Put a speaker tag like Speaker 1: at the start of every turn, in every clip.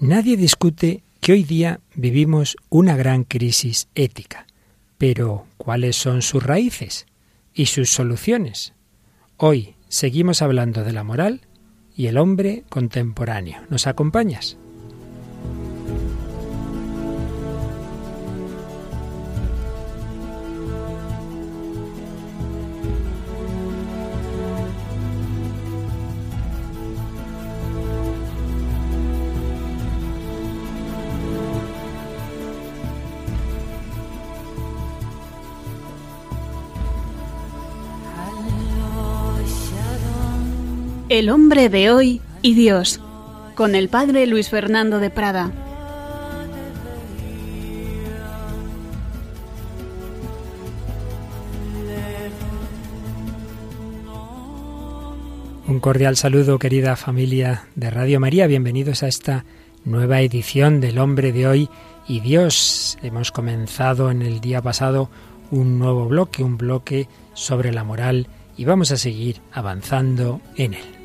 Speaker 1: Nadie discute que hoy día vivimos una gran crisis ética. Pero, ¿cuáles son sus raíces y sus soluciones? Hoy seguimos hablando de la moral y el hombre contemporáneo. ¿Nos acompañas?
Speaker 2: El hombre de hoy y Dios, con el padre Luis Fernando de Prada.
Speaker 1: Un cordial saludo, querida familia de Radio María. Bienvenidos a esta nueva edición del Hombre de hoy y Dios. Hemos comenzado en el día pasado un nuevo bloque, un bloque sobre la moral y vamos a seguir avanzando en él.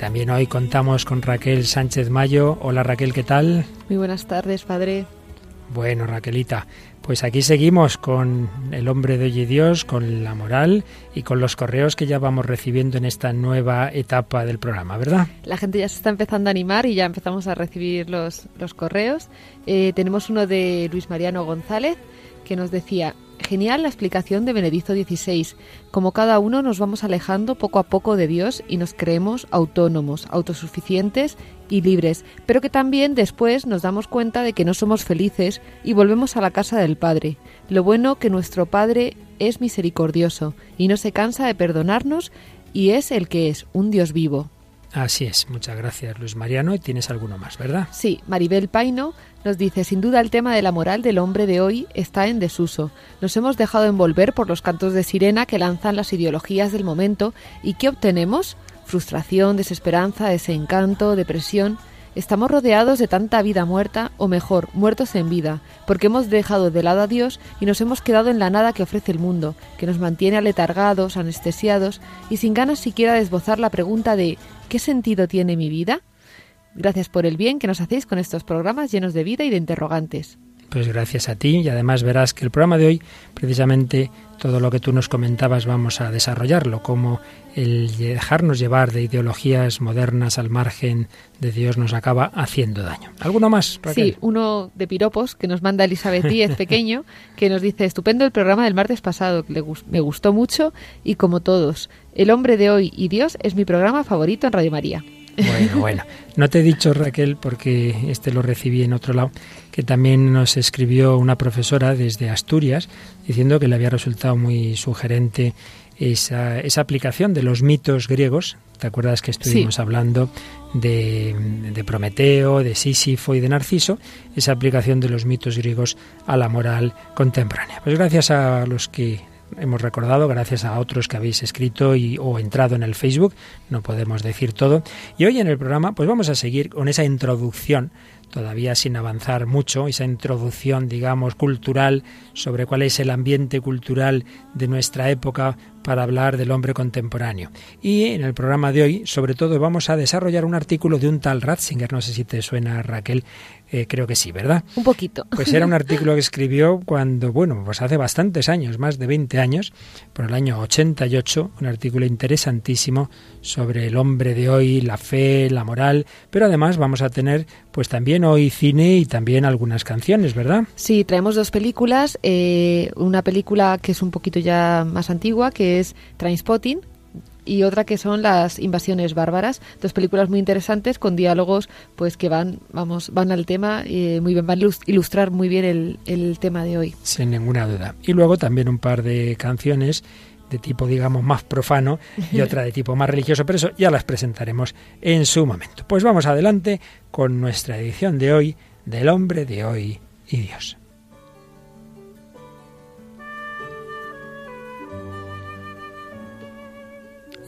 Speaker 1: También hoy contamos con Raquel Sánchez Mayo. Hola Raquel, ¿qué tal?
Speaker 3: Muy buenas tardes, padre.
Speaker 1: Bueno, Raquelita, pues aquí seguimos con el hombre de hoy y Dios, con la moral y con los correos que ya vamos recibiendo en esta nueva etapa del programa, ¿verdad?
Speaker 3: La gente ya se está empezando a animar y ya empezamos a recibir los, los correos. Eh, tenemos uno de Luis Mariano González que nos decía, Genial la explicación de Benedicto XVI. Como cada uno nos vamos alejando poco a poco de Dios y nos creemos autónomos, autosuficientes y libres, pero que también después nos damos cuenta de que no somos felices y volvemos a la casa del Padre. Lo bueno que nuestro Padre es misericordioso y no se cansa de perdonarnos y es el que es, un Dios vivo.
Speaker 1: Así es, muchas gracias Luis Mariano. Y tienes alguno más, ¿verdad?
Speaker 3: Sí, Maribel Paino nos dice, sin duda el tema de la moral del hombre de hoy está en desuso. Nos hemos dejado envolver por los cantos de sirena que lanzan las ideologías del momento y ¿qué obtenemos? Frustración, desesperanza, desencanto, depresión. Estamos rodeados de tanta vida muerta, o mejor, muertos en vida, porque hemos dejado de lado a Dios y nos hemos quedado en la nada que ofrece el mundo, que nos mantiene aletargados, anestesiados y sin ganas siquiera de esbozar la pregunta de ¿qué sentido tiene mi vida? Gracias por el bien que nos hacéis con estos programas llenos de vida y de interrogantes.
Speaker 1: Pues gracias a ti y además verás que el programa de hoy, precisamente todo lo que tú nos comentabas, vamos a desarrollarlo, como el dejarnos llevar de ideologías modernas al margen de Dios nos acaba haciendo daño. ¿Alguno más?
Speaker 3: Sí, uno de piropos que nos manda Elizabeth Díez pequeño, que nos dice, estupendo el programa del martes pasado, me gustó mucho y como todos, El hombre de hoy y Dios es mi programa favorito en Radio María.
Speaker 1: Bueno, bueno. No te he dicho, Raquel, porque este lo recibí en otro lado, que también nos escribió una profesora desde Asturias diciendo que le había resultado muy sugerente esa, esa aplicación de los mitos griegos. ¿Te acuerdas que estuvimos hablando de, de, Prometeo, de Sísifo y de Narciso? Esa aplicación de los mitos griegos a la moral contemporánea. Pues gracias a los que hemos recordado, gracias a otros que habéis escrito y, o entrado en el Facebook, no podemos decir todo. Y hoy en el programa, pues vamos a seguir con esa introducción todavía sin avanzar mucho, esa introducción, digamos, cultural sobre cuál es el ambiente cultural de nuestra época para hablar del hombre contemporáneo. Y en el programa de hoy, sobre todo, vamos a desarrollar un artículo de un tal Ratzinger, no sé si te suena Raquel, eh, creo que sí, ¿verdad?
Speaker 3: Un poquito.
Speaker 1: Pues era un artículo que escribió cuando, bueno, pues hace bastantes años, más de 20 años, por el año 88, un artículo interesantísimo sobre el hombre de hoy, la fe, la moral, pero además vamos a tener pues también hoy cine y también algunas canciones, ¿verdad?
Speaker 3: Sí, traemos dos películas, eh, una película que es un poquito ya más antigua, que es Trainspotting, y otra que son las invasiones bárbaras, dos películas muy interesantes con diálogos pues que van vamos van al tema y muy bien van a ilustrar muy bien el, el tema de hoy.
Speaker 1: Sin ninguna duda. Y luego también un par de canciones de tipo, digamos, más profano y otra de tipo más religioso, pero eso ya las presentaremos en su momento. Pues vamos adelante con nuestra edición de hoy del hombre de hoy y Dios.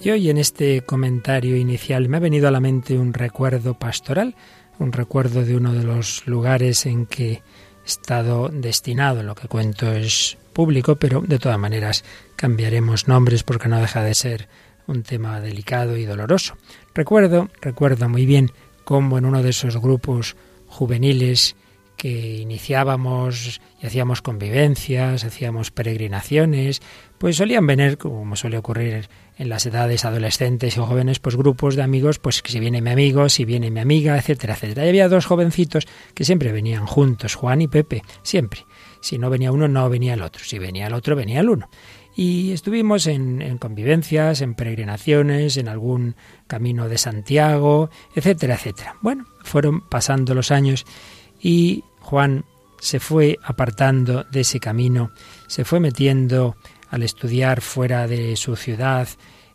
Speaker 1: Y hoy en este comentario inicial me ha venido a la mente un recuerdo pastoral, un recuerdo de uno de los lugares en que he estado destinado. Lo que cuento es público, pero de todas maneras cambiaremos nombres porque no deja de ser un tema delicado y doloroso. Recuerdo, recuerdo muy bien cómo en uno de esos grupos juveniles que iniciábamos y hacíamos convivencias, hacíamos peregrinaciones, pues solían venir, como suele ocurrir en las edades adolescentes y jóvenes, pues grupos de amigos, pues si viene mi amigo, si viene mi amiga, etcétera, etcétera. Y había dos jovencitos que siempre venían juntos, Juan y Pepe, siempre. Si no venía uno, no venía el otro. Si venía el otro, venía el uno. Y estuvimos en, en, convivencias, en peregrinaciones, en algún camino de Santiago, etcétera, etcétera. Bueno, fueron pasando los años y Juan se fue apartando de ese camino, se fue metiendo al estudiar fuera de su ciudad,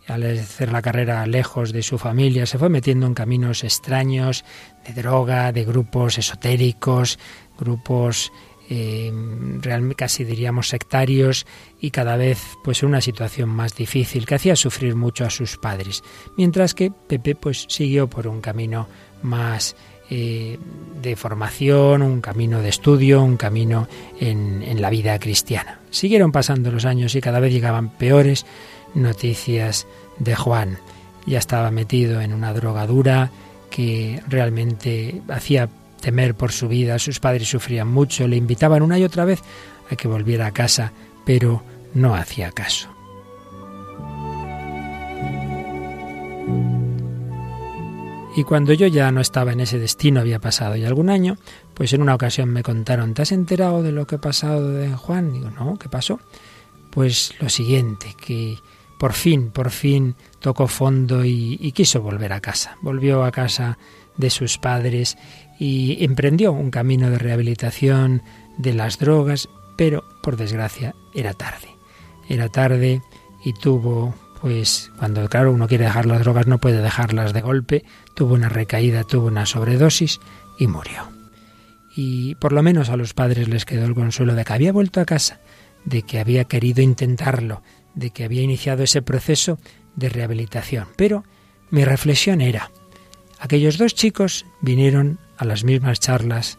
Speaker 1: al hacer la carrera lejos de su familia, se fue metiendo en caminos extraños de droga, de grupos esotéricos, grupos eh, realmente casi diríamos sectarios y cada vez pues una situación más difícil que hacía sufrir mucho a sus padres, mientras que Pepe pues siguió por un camino más eh, de formación, un camino de estudio, un camino en, en la vida cristiana. Siguieron pasando los años y cada vez llegaban peores noticias de Juan. Ya estaba metido en una drogadura que realmente hacía temer por su vida, sus padres sufrían mucho, le invitaban una y otra vez a que volviera a casa, pero no hacía caso. Y cuando yo ya no estaba en ese destino, había pasado ya algún año, pues en una ocasión me contaron, ¿te has enterado de lo que ha pasado de Juan? Digo, no, ¿qué pasó? Pues lo siguiente, que por fin, por fin tocó fondo y, y quiso volver a casa. Volvió a casa de sus padres y emprendió un camino de rehabilitación de las drogas, pero por desgracia era tarde. Era tarde y tuvo pues cuando claro uno quiere dejar las drogas no puede dejarlas de golpe, tuvo una recaída, tuvo una sobredosis y murió. Y por lo menos a los padres les quedó el consuelo de que había vuelto a casa, de que había querido intentarlo, de que había iniciado ese proceso de rehabilitación. Pero mi reflexión era, aquellos dos chicos vinieron a las mismas charlas,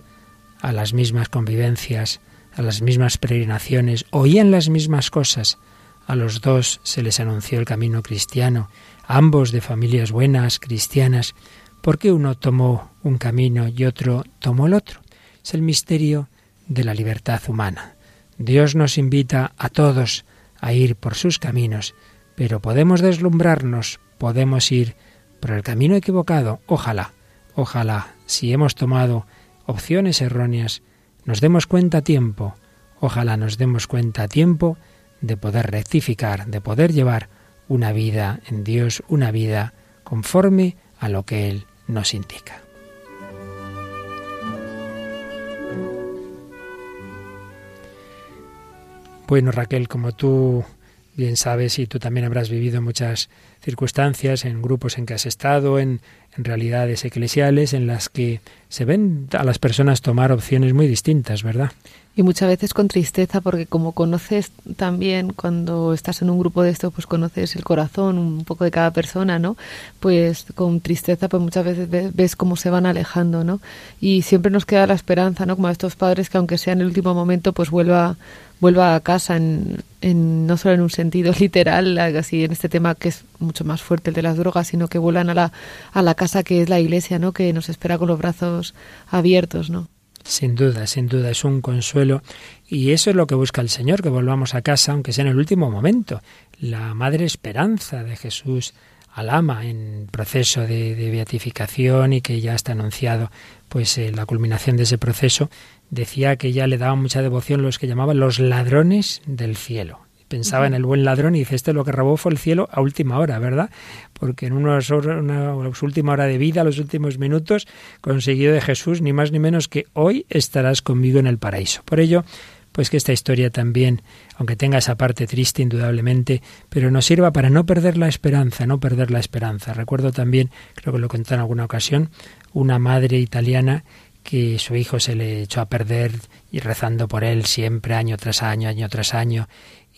Speaker 1: a las mismas convivencias, a las mismas peregrinaciones, oían las mismas cosas, a los dos se les anunció el camino cristiano, ambos de familias buenas, cristianas. ¿Por qué uno tomó un camino y otro tomó el otro? Es el misterio de la libertad humana. Dios nos invita a todos a ir por sus caminos, pero podemos deslumbrarnos, podemos ir por el camino equivocado. Ojalá, ojalá, si hemos tomado opciones erróneas, nos demos cuenta a tiempo. Ojalá nos demos cuenta a tiempo de poder rectificar, de poder llevar una vida en Dios, una vida conforme a lo que Él nos indica. Bueno, Raquel, como tú bien sabes y tú también habrás vivido muchas circunstancias en grupos en que has estado, en, realidades eclesiales en las que se ven a las personas tomar opciones muy distintas, ¿verdad?
Speaker 3: Y muchas veces con tristeza porque como conoces también cuando estás en un grupo de esto pues conoces el corazón un poco de cada persona no pues con tristeza pues muchas veces ves, cómo se van alejando no y siempre nos queda la esperanza no como a estos padres que aunque sea en el último momento pues vuelva vuelva a casa en, en no solo en un sentido literal así en este tema que es mucho más fuerte el de las drogas sino que vuelvan a la a la casa que es la iglesia no que nos espera con los brazos abiertos no
Speaker 1: sin duda, sin duda, es un consuelo. Y eso es lo que busca el Señor, que volvamos a casa, aunque sea en el último momento. La madre esperanza de Jesús al ama en proceso de, beatificación y que ya está anunciado pues eh, la culminación de ese proceso, decía que ya le daban mucha devoción los que llamaban los ladrones del cielo pensaba en el buen ladrón y dice, este lo que robó fue el cielo a última hora, ¿verdad? Porque en una, una, última hora de vida, los últimos minutos, consiguió de Jesús ni más ni menos que hoy estarás conmigo en el paraíso. Por ello, pues que esta historia también, aunque tenga esa parte triste indudablemente, pero nos sirva para no perder la esperanza, no perder la esperanza. Recuerdo también, creo que lo conté en alguna ocasión, una madre italiana que su hijo se le echó a perder y rezando por él siempre, año tras año, año tras año,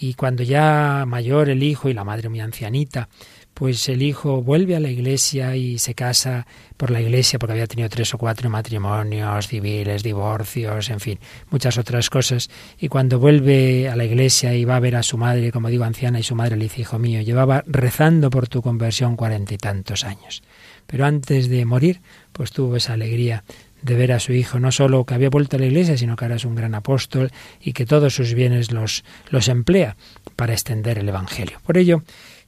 Speaker 1: y cuando ya mayor el hijo y la madre muy ancianita, pues el hijo vuelve a la iglesia y se casa por la iglesia porque había tenido tres o cuatro matrimonios civiles, divorcios, en fin, muchas otras cosas. Y cuando vuelve a la iglesia y va a ver a su madre, como digo, anciana, y su madre le dice, hijo mío, llevaba rezando por tu conversión cuarenta y tantos años. Pero antes de morir, pues tuvo esa alegría de ver a su hijo, no solo que había vuelto a la iglesia, sino que ahora es un gran apóstol y que todos sus bienes los, los emplea para extender el Evangelio. Por ello,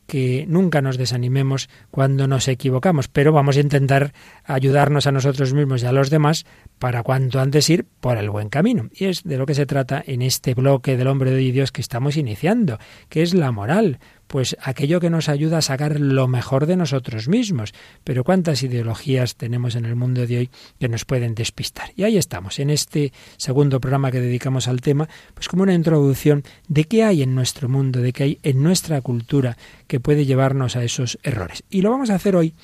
Speaker 1: que nunca nos desanimemos cuando nos equivocamos, pero vamos a intentar ayudarnos a nosotros mismos y a los demás para cuanto antes ir por el buen camino. Y es de lo que se trata en este bloque del hombre de Dios que estamos iniciando, que es la moral, pues aquello que nos ayuda a sacar lo mejor de nosotros mismos. Pero cuántas ideologías tenemos en el mundo de hoy que nos pueden despistar. Y ahí estamos, en este segundo programa que dedicamos al tema, pues como una introducción de qué hay en nuestro mundo, de qué hay en nuestra cultura que puede llevarnos a esos errores. Y lo vamos a hacer hoy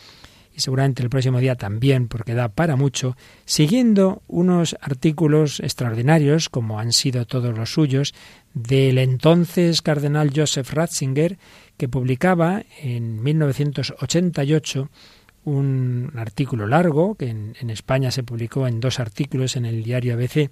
Speaker 1: y seguramente el próximo día también, porque da para mucho, siguiendo unos artículos extraordinarios, como han sido todos los suyos, del entonces cardenal Joseph Ratzinger, que publicaba en 1988 un artículo largo, que en, en, España se publicó en dos artículos en el diario ABC,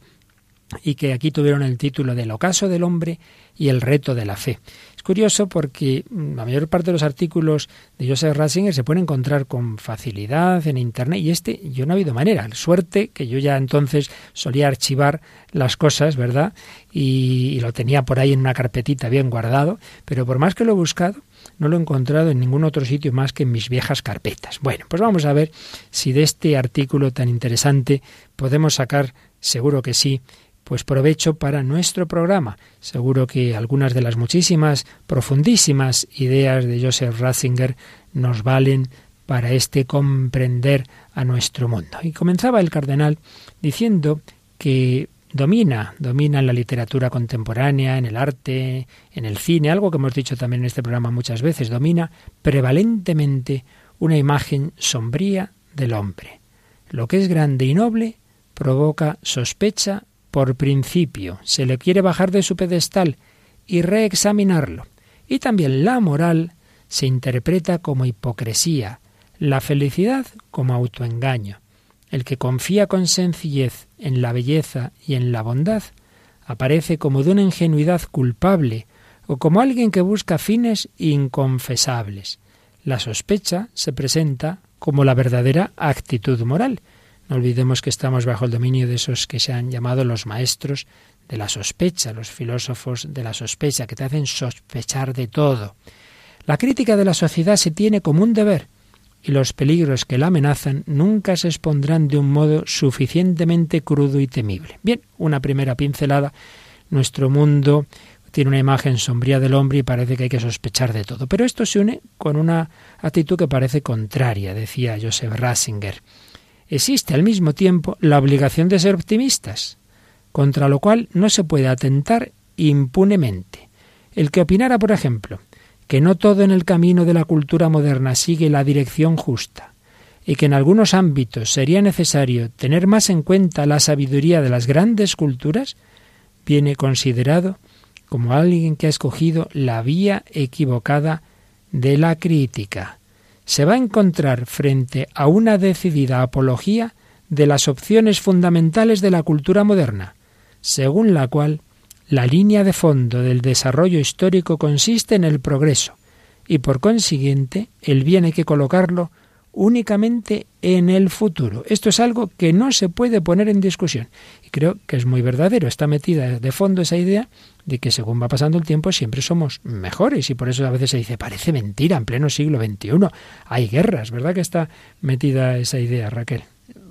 Speaker 1: y que aquí tuvieron el título del ocaso del hombre y el reto de la fe curioso porque mm, la mayor parte de los artículos de Joseph Ratzinger se pueden encontrar con facilidad en Internet y este yo no ha habido manera. Suerte que yo ya entonces solía archivar las cosas, ¿verdad? Y, y lo tenía por ahí en una carpetita bien guardado, pero por más que lo he buscado, no lo he encontrado en ningún otro sitio más que en mis viejas carpetas. Bueno, pues vamos a ver si de este artículo tan interesante podemos sacar, seguro que sí, pues provecho para nuestro programa. Seguro que algunas de las muchísimas, profundísimas ideas de Joseph Ratzinger nos valen para este comprender a nuestro mundo. Y comenzaba el cardenal diciendo que domina, domina en la literatura contemporánea, en el arte, en el cine, algo que hemos dicho también en este programa muchas veces, domina prevalentemente una imagen sombría del hombre. Lo que es grande y noble provoca sospecha por principio, se le quiere bajar de su pedestal y reexaminarlo. Y también la moral se interpreta como hipocresía, la felicidad como autoengaño. El que confía con sencillez en la belleza y en la bondad aparece como de una ingenuidad culpable o como alguien que busca fines inconfesables. La sospecha se presenta como la verdadera actitud moral, no olvidemos que estamos bajo el dominio de esos que se han llamado los maestros de la sospecha, los filósofos de la sospecha, que te hacen sospechar de todo. La crítica de la sociedad se tiene como un deber, y los peligros que la amenazan nunca se expondrán de un modo suficientemente crudo y temible. Bien, una primera pincelada. Nuestro mundo tiene una imagen sombría del hombre y parece que hay que sospechar de todo. Pero esto se une con una actitud que parece contraria, decía Joseph Ratzinger existe al mismo tiempo la obligación de ser optimistas, contra lo cual no se puede atentar impunemente. El que opinara, por ejemplo, que no todo en el camino de la cultura moderna sigue la dirección justa, y que en algunos ámbitos sería necesario tener más en cuenta la sabiduría de las grandes culturas, viene considerado como alguien que ha escogido la vía equivocada de la crítica se va a encontrar frente a una decidida apología de las opciones fundamentales de la cultura moderna, según la cual la línea de fondo del desarrollo histórico consiste en el progreso, y por consiguiente el bien hay que colocarlo únicamente en el futuro. Esto es algo que no se puede poner en discusión. Y creo que es muy verdadero. Está metida de fondo esa idea de que según va pasando el tiempo siempre somos mejores. Y por eso a veces se dice, parece mentira, en pleno siglo XXI hay guerras. ¿Verdad que está metida esa idea, Raquel?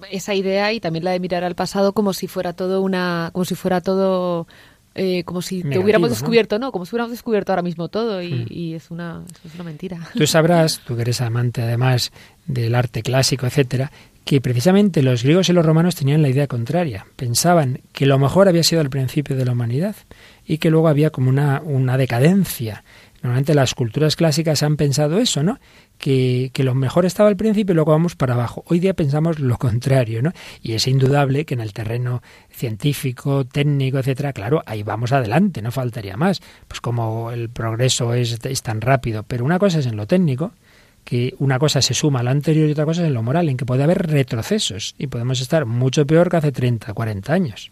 Speaker 3: Esa idea y también la de mirar al pasado como si fuera todo una, como si fuera todo eh, como si te hubiéramos descubierto, ¿no? Como si hubiéramos descubierto ahora mismo todo y, hmm. es, una, es una mentira.
Speaker 1: Tú sabrás, tú que eres amante además del arte clásico, etcétera, que precisamente los griegos y los romanos tenían la idea contraria. Pensaban que lo mejor había sido al principio de la humanidad y que luego había como una, una decadencia Normalmente las culturas clásicas han pensado eso, ¿no? Que, que, lo mejor estaba al principio y luego vamos para abajo. Hoy día pensamos lo contrario, ¿no? Y es indudable que en el terreno científico, técnico, etcétera, claro, ahí vamos adelante, no faltaría más. Pues como el progreso es, es tan rápido. Pero una cosa es en lo técnico, que una cosa se suma a la anterior y otra cosa es en lo moral, en que puede haber retrocesos y podemos estar mucho peor que hace 30, 40 años.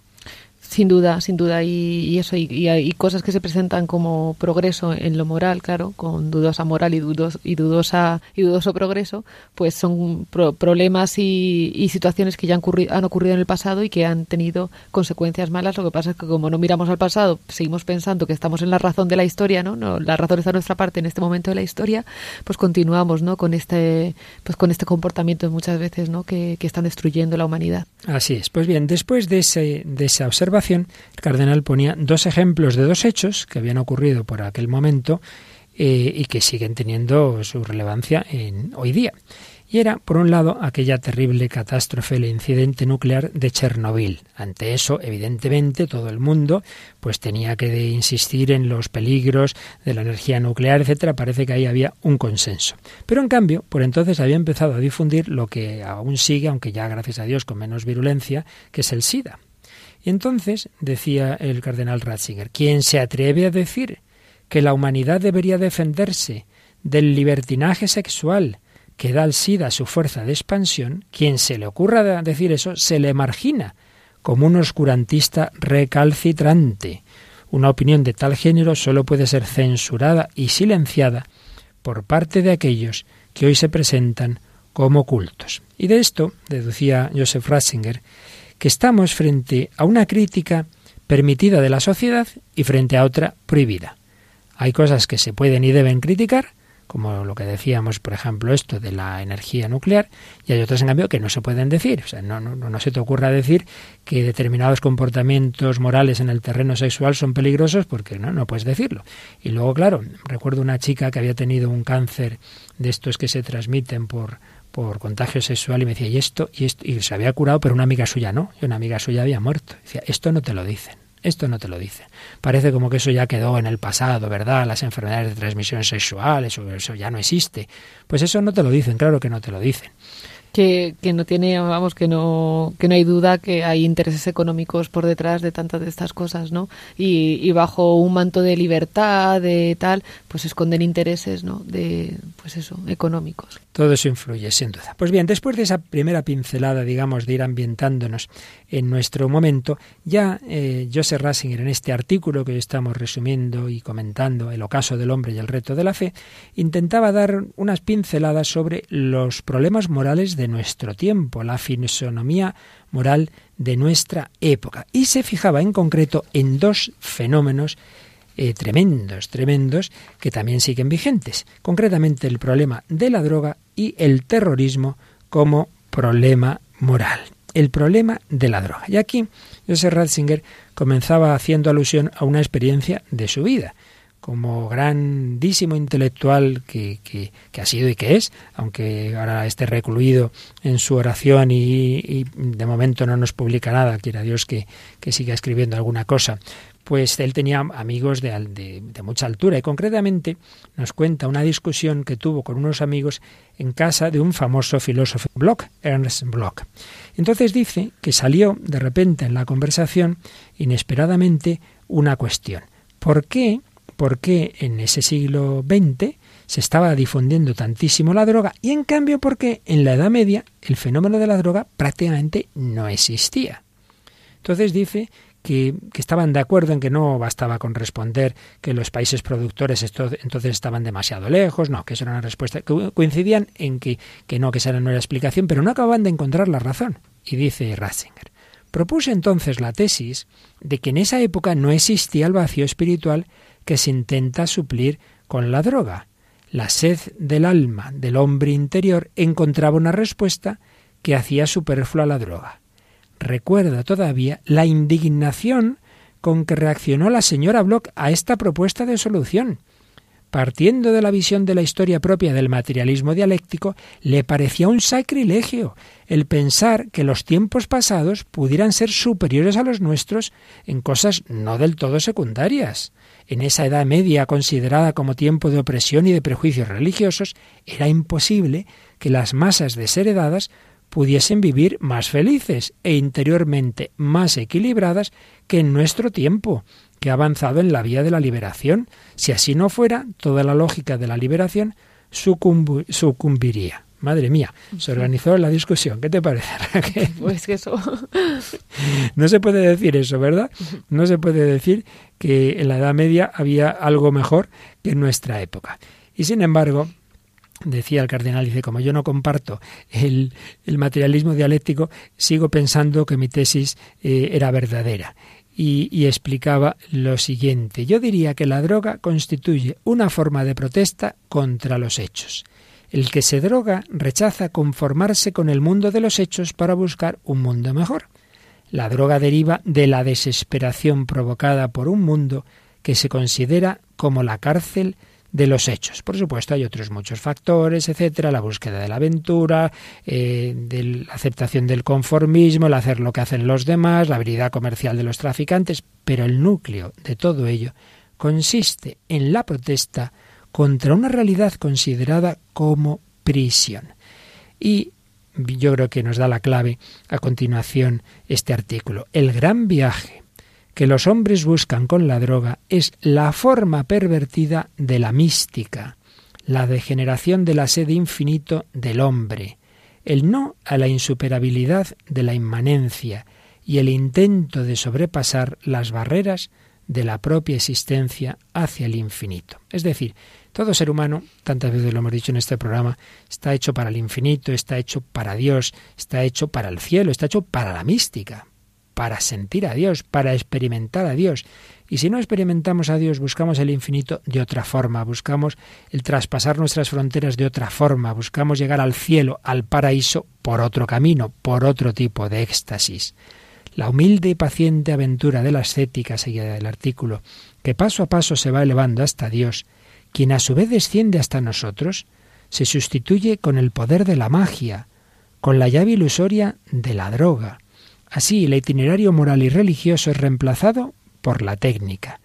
Speaker 3: Sin duda, sin duda. Y, eso, y, hay cosas que se presentan como progreso en lo moral, claro, con dudosa moral y, dudos, y, dudosa, y dudoso progreso, pues son problemas y, situaciones que ya han, han, ocurrido en el pasado y que han tenido consecuencias malas. Lo que pasa es que como no miramos al pasado, seguimos pensando que estamos en la razón de la historia, ¿no? la razón está a nuestra parte en este momento de la historia, pues continuamos, ¿no? Con este, pues con este comportamiento muchas veces, ¿no? Que, que están destruyendo la humanidad.
Speaker 1: Así es. Pues bien, después de, ese, de esa observación, el cardenal ponía dos ejemplos de dos hechos que habían ocurrido por aquel momento eh, y que siguen teniendo su relevancia en, hoy día. Y era, por un lado, aquella terrible catástrofe, el incidente nuclear de Chernobyl. Ante eso, evidentemente, todo el mundo pues tenía que insistir en los peligros de la energía nuclear, etcétera. Parece que ahí había un consenso. Pero en cambio, por entonces había empezado a difundir lo que aún sigue, aunque ya gracias a Dios con menos virulencia, que es el SIDA. Y entonces, decía el cardenal Ratzinger, quien se atreve a decir que la humanidad debería defenderse del libertinaje sexual que da al SIDA su fuerza de expansión, quien se le ocurra decir eso, se le margina como un oscurantista recalcitrante. Una opinión de tal género solo puede ser censurada y silenciada por parte de aquellos que hoy se presentan como cultos. Y de esto, deducía Joseph Ratzinger, que estamos frente a una crítica permitida de la sociedad y frente a otra prohibida. Hay cosas que se pueden y deben criticar, como lo que decíamos, por ejemplo, esto de la energía nuclear, y hay otras, en cambio, que no se pueden decir. O sea, no, no, no se te ocurra decir que determinados comportamientos morales en el terreno sexual son peligrosos porque no, no puedes decirlo. Y luego, claro, recuerdo una chica que había tenido un cáncer de estos que se transmiten por, por contagio sexual y me decía, y esto, y esto, y se había curado, pero una amiga suya no, y una amiga suya había muerto. Decía, esto no te lo dicen, esto no te lo dicen. Parece como que eso ya quedó en el pasado, ¿verdad? Las enfermedades de transmisión sexual, eso, eso ya no existe. Pues eso no te lo dicen, claro que no te lo dicen
Speaker 3: que, que no tiene, vamos, que no, que no hay duda que hay intereses económicos por detrás de tantas de estas cosas, ¿no? Y, bajo un manto de libertad, de tal, pues esconden intereses, ¿no? De, pues eso, económicos.
Speaker 1: Todo eso influye, sin duda. Pues bien, después de esa primera pincelada, digamos, de ir ambientándonos en nuestro momento, ya eh, Joseph Rasinger, en este artículo que estamos resumiendo y comentando, El ocaso del hombre y el reto de la fe, intentaba dar unas pinceladas sobre los problemas morales de nuestro tiempo, la fisonomía moral de nuestra época. Y se fijaba en concreto en dos fenómenos eh, tremendos, tremendos, que también siguen vigentes. Concretamente el problema de la droga y el terrorismo como problema moral. El problema de la droga. Y aquí Joseph Ratzinger comenzaba haciendo alusión a una experiencia de su vida como grandísimo intelectual que, que, ha sido y que es, aunque ahora esté recluido en su oración y, de momento no nos publica nada, quiera Dios que, que siga escribiendo alguna cosa, pues él tenía amigos de, de, mucha altura y concretamente nos cuenta una discusión que tuvo con unos amigos en casa de un famoso filósofo Bloch, Ernst Bloch. Entonces dice que salió de repente en la conversación inesperadamente una cuestión. ¿Por qué por qué en ese siglo XX se estaba difundiendo tantísimo la droga y en cambio por qué en la Edad Media el fenómeno de la droga prácticamente no existía. Entonces dice que, estaban de acuerdo en que no bastaba con responder que los países productores entonces estaban demasiado lejos, no, que eso era una respuesta, que coincidían en que, que no, que esa no era explicación, pero no acababan de encontrar la razón. Y dice Ratzinger, propuse entonces la tesis de que en esa época no existía el vacío espiritual que se intenta suplir con la droga. La sed del alma del hombre interior encontraba una respuesta que hacía superflua la droga. Recuerda todavía la indignación con que reaccionó la señora Bloch a esta propuesta de solución. Partiendo de la visión de la historia propia del materialismo dialéctico, le parecía un sacrilegio el pensar que los tiempos pasados pudieran ser superiores a los nuestros en cosas no del todo secundarias en esa Edad Media considerada como tiempo de opresión y de prejuicios religiosos, era imposible que las masas desheredadas pudiesen vivir más felices e interiormente más equilibradas que en nuestro tiempo, que ha avanzado en la vía de la liberación. Si así no fuera, toda la lógica de la liberación sucumbiría. Madre mía, se organizó la discusión. ¿Qué te parece, Raquel?
Speaker 3: Pues que eso.
Speaker 1: No se puede decir eso, ¿verdad? No se puede decir que en la Edad Media había algo mejor que en nuestra época. Y sin embargo, decía el cardenal, dice, como yo no comparto el, materialismo dialéctico, sigo pensando que mi tesis eh, era verdadera. y, explicaba lo siguiente. Yo diría que la droga constituye una forma de protesta contra los hechos. El que se droga rechaza conformarse con el mundo de los hechos para buscar un mundo mejor. La droga deriva de la desesperación provocada por un mundo que se considera como la cárcel de los hechos. Por supuesto, hay otros muchos factores, etcétera, la búsqueda de la aventura, eh, la aceptación del conformismo, el hacer lo que hacen los demás, la habilidad comercial de los traficantes, pero el núcleo de todo ello consiste en la protesta contra una realidad considerada como prisión. Y yo creo que nos da la clave a continuación este artículo. El gran viaje que los hombres buscan con la droga es la forma pervertida de la mística, la degeneración de la sede infinito del hombre, el no a la insuperabilidad de la inmanencia y el intento de sobrepasar las barreras de la propia existencia hacia el infinito. Es decir, todo ser humano, tantas veces lo hemos dicho en este programa, está hecho para el infinito, está hecho para Dios, está hecho para el cielo, está hecho para la mística, para sentir a Dios, para experimentar a Dios. Y si no experimentamos a Dios, buscamos el infinito de otra forma, buscamos el traspasar nuestras fronteras de otra forma, buscamos llegar al cielo, al paraíso, por otro camino, por otro tipo de éxtasis. La humilde y paciente aventura de la ascética, seguida del artículo, que paso a paso se va elevando hasta Dios, quien a su vez desciende hasta nosotros, se sustituye con el poder de la magia, con la llave ilusoria de la droga. Así, el itinerario moral y religioso es reemplazado por la técnica.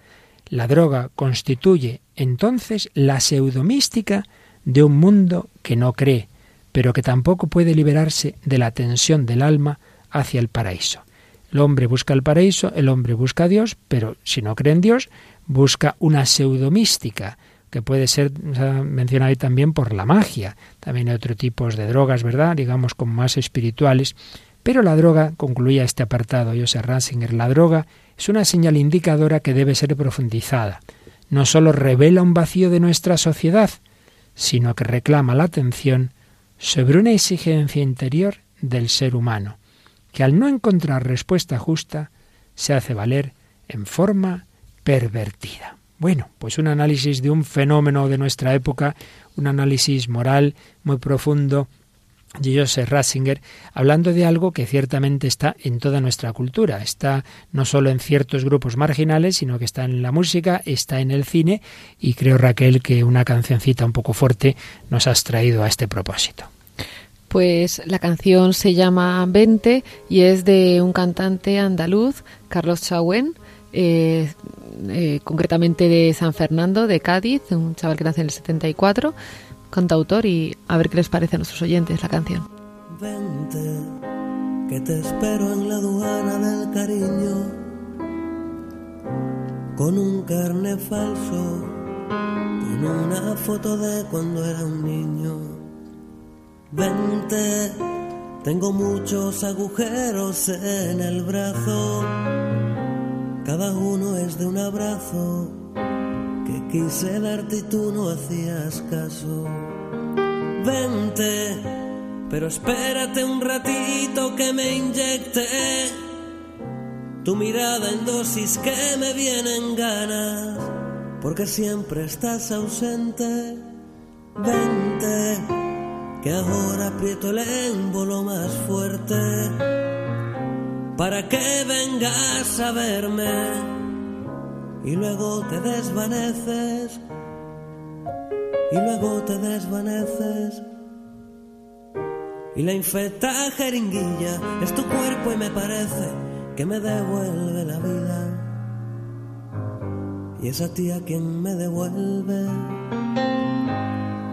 Speaker 1: La droga constituye entonces la pseudomística de un mundo que no cree, pero que tampoco puede liberarse de la tensión del alma hacia el paraíso. El hombre busca el paraíso, el hombre busca a Dios, pero si no cree en Dios, busca una pseudomística, que puede ser mencionado también por la magia. También hay otros tipos de drogas, ¿verdad? Digamos como más espirituales. Pero la droga, concluía este apartado Joseph Ratzinger, la droga es una señal indicadora que debe ser profundizada. No sólo revela un vacío de nuestra sociedad, sino que reclama la atención sobre una exigencia interior del ser humano, que al no encontrar respuesta justa, se hace valer en forma pervertida. Bueno, pues un análisis de un fenómeno de nuestra época, un análisis moral muy profundo de Joseph Ratzinger, hablando de algo que ciertamente está en toda nuestra cultura. Está no solo en ciertos grupos marginales, sino que está en la música, está en el cine, y creo, Raquel, que una cancioncita un poco fuerte nos has traído a este propósito.
Speaker 3: Pues la canción se llama Vente y es de un cantante andaluz, Carlos Chauen. Eh, eh, concretamente de San Fernando, de Cádiz, un chaval que nace en el 74, cantautor, y a ver qué les parece a nuestros oyentes la canción.
Speaker 4: Vente, que te espero en la aduana del cariño, con un carne falso, con una foto de cuando era un niño. Vente, tengo muchos agujeros en el brazo cada uno es de un abrazo que quise darte y tú no hacías caso. Vente, pero espérate un ratito que me inyecte tu mirada en dosis que me vienen ganas, porque siempre estás ausente. Vente, que ahora aprieto el émbolo más fuerte para que vengas a verme y luego te desvaneces y luego te desvaneces. Y la infecta jeringuilla es tu cuerpo y me parece que me devuelve la vida. Y es a ti a quien me devuelve.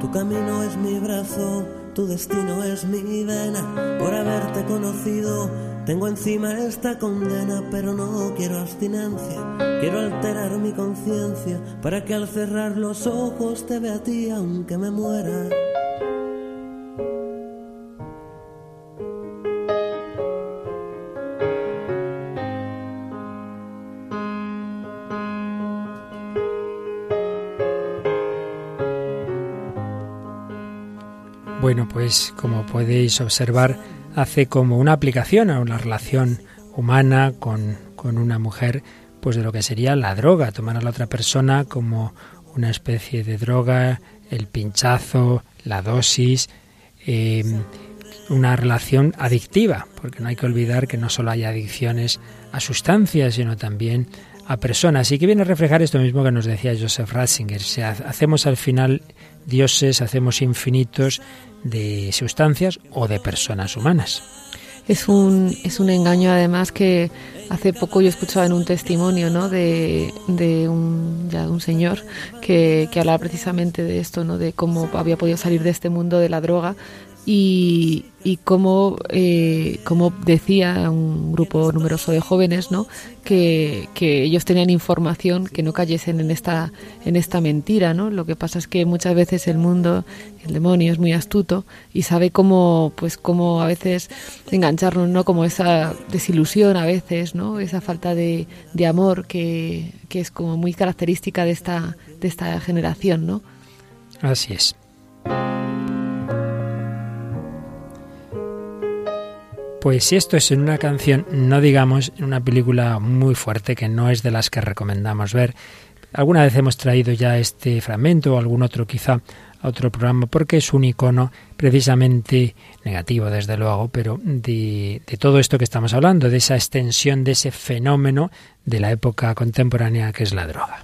Speaker 4: Tu camino es mi brazo tu destino es mi vena. Por haberte conocido
Speaker 5: Tengo encima esta condena, pero no quiero abstinencia. Quiero alterar mi conciencia para que al cerrar los ojos te vea a ti aunque me muera.
Speaker 1: Bueno, pues como podéis observar, hace como una aplicación a una relación humana con, con una mujer, pues de lo que sería la droga, tomar a la otra persona como una especie de droga, el pinchazo, la dosis, em, una relación adictiva, porque no hay que olvidar que no solo hay adicciones a sustancias, sino también a personas. Y que viene a reflejar esto mismo que nos decía Joseph Ratzinger. Si hacemos al final dioses, hacemos infinitos de sustancias o de personas humanas.
Speaker 3: Es un, es un engaño además que hace poco yo escuchaba en un testimonio ¿no? de, de, un, ya, un señor que, que hablaba precisamente de esto, ¿no? de cómo había podido salir de este mundo de la droga y, y como, eh, como decía un grupo numeroso de jóvenes, ¿no? Que, que, ellos tenían información que no cayesen en esta, en esta mentira. ¿no? Lo que pasa es que muchas veces el mundo, el demonio es muy astuto y sabe cómo, pues, cómo a veces engancharnos, ¿no? como esa desilusión a veces, ¿no? esa falta de, de amor que, que es como muy característica de esta, de esta generación. ¿no?
Speaker 1: Así es. Pues si esto es en una canción, no digamos en una película muy fuerte que no es de las que recomendamos ver. Alguna vez hemos traído ya este fragmento o algún otro quizá a otro programa porque es un icono precisamente negativo desde luego, pero de, de todo esto que estamos hablando, de esa extensión de ese fenómeno de la época contemporánea que es la droga.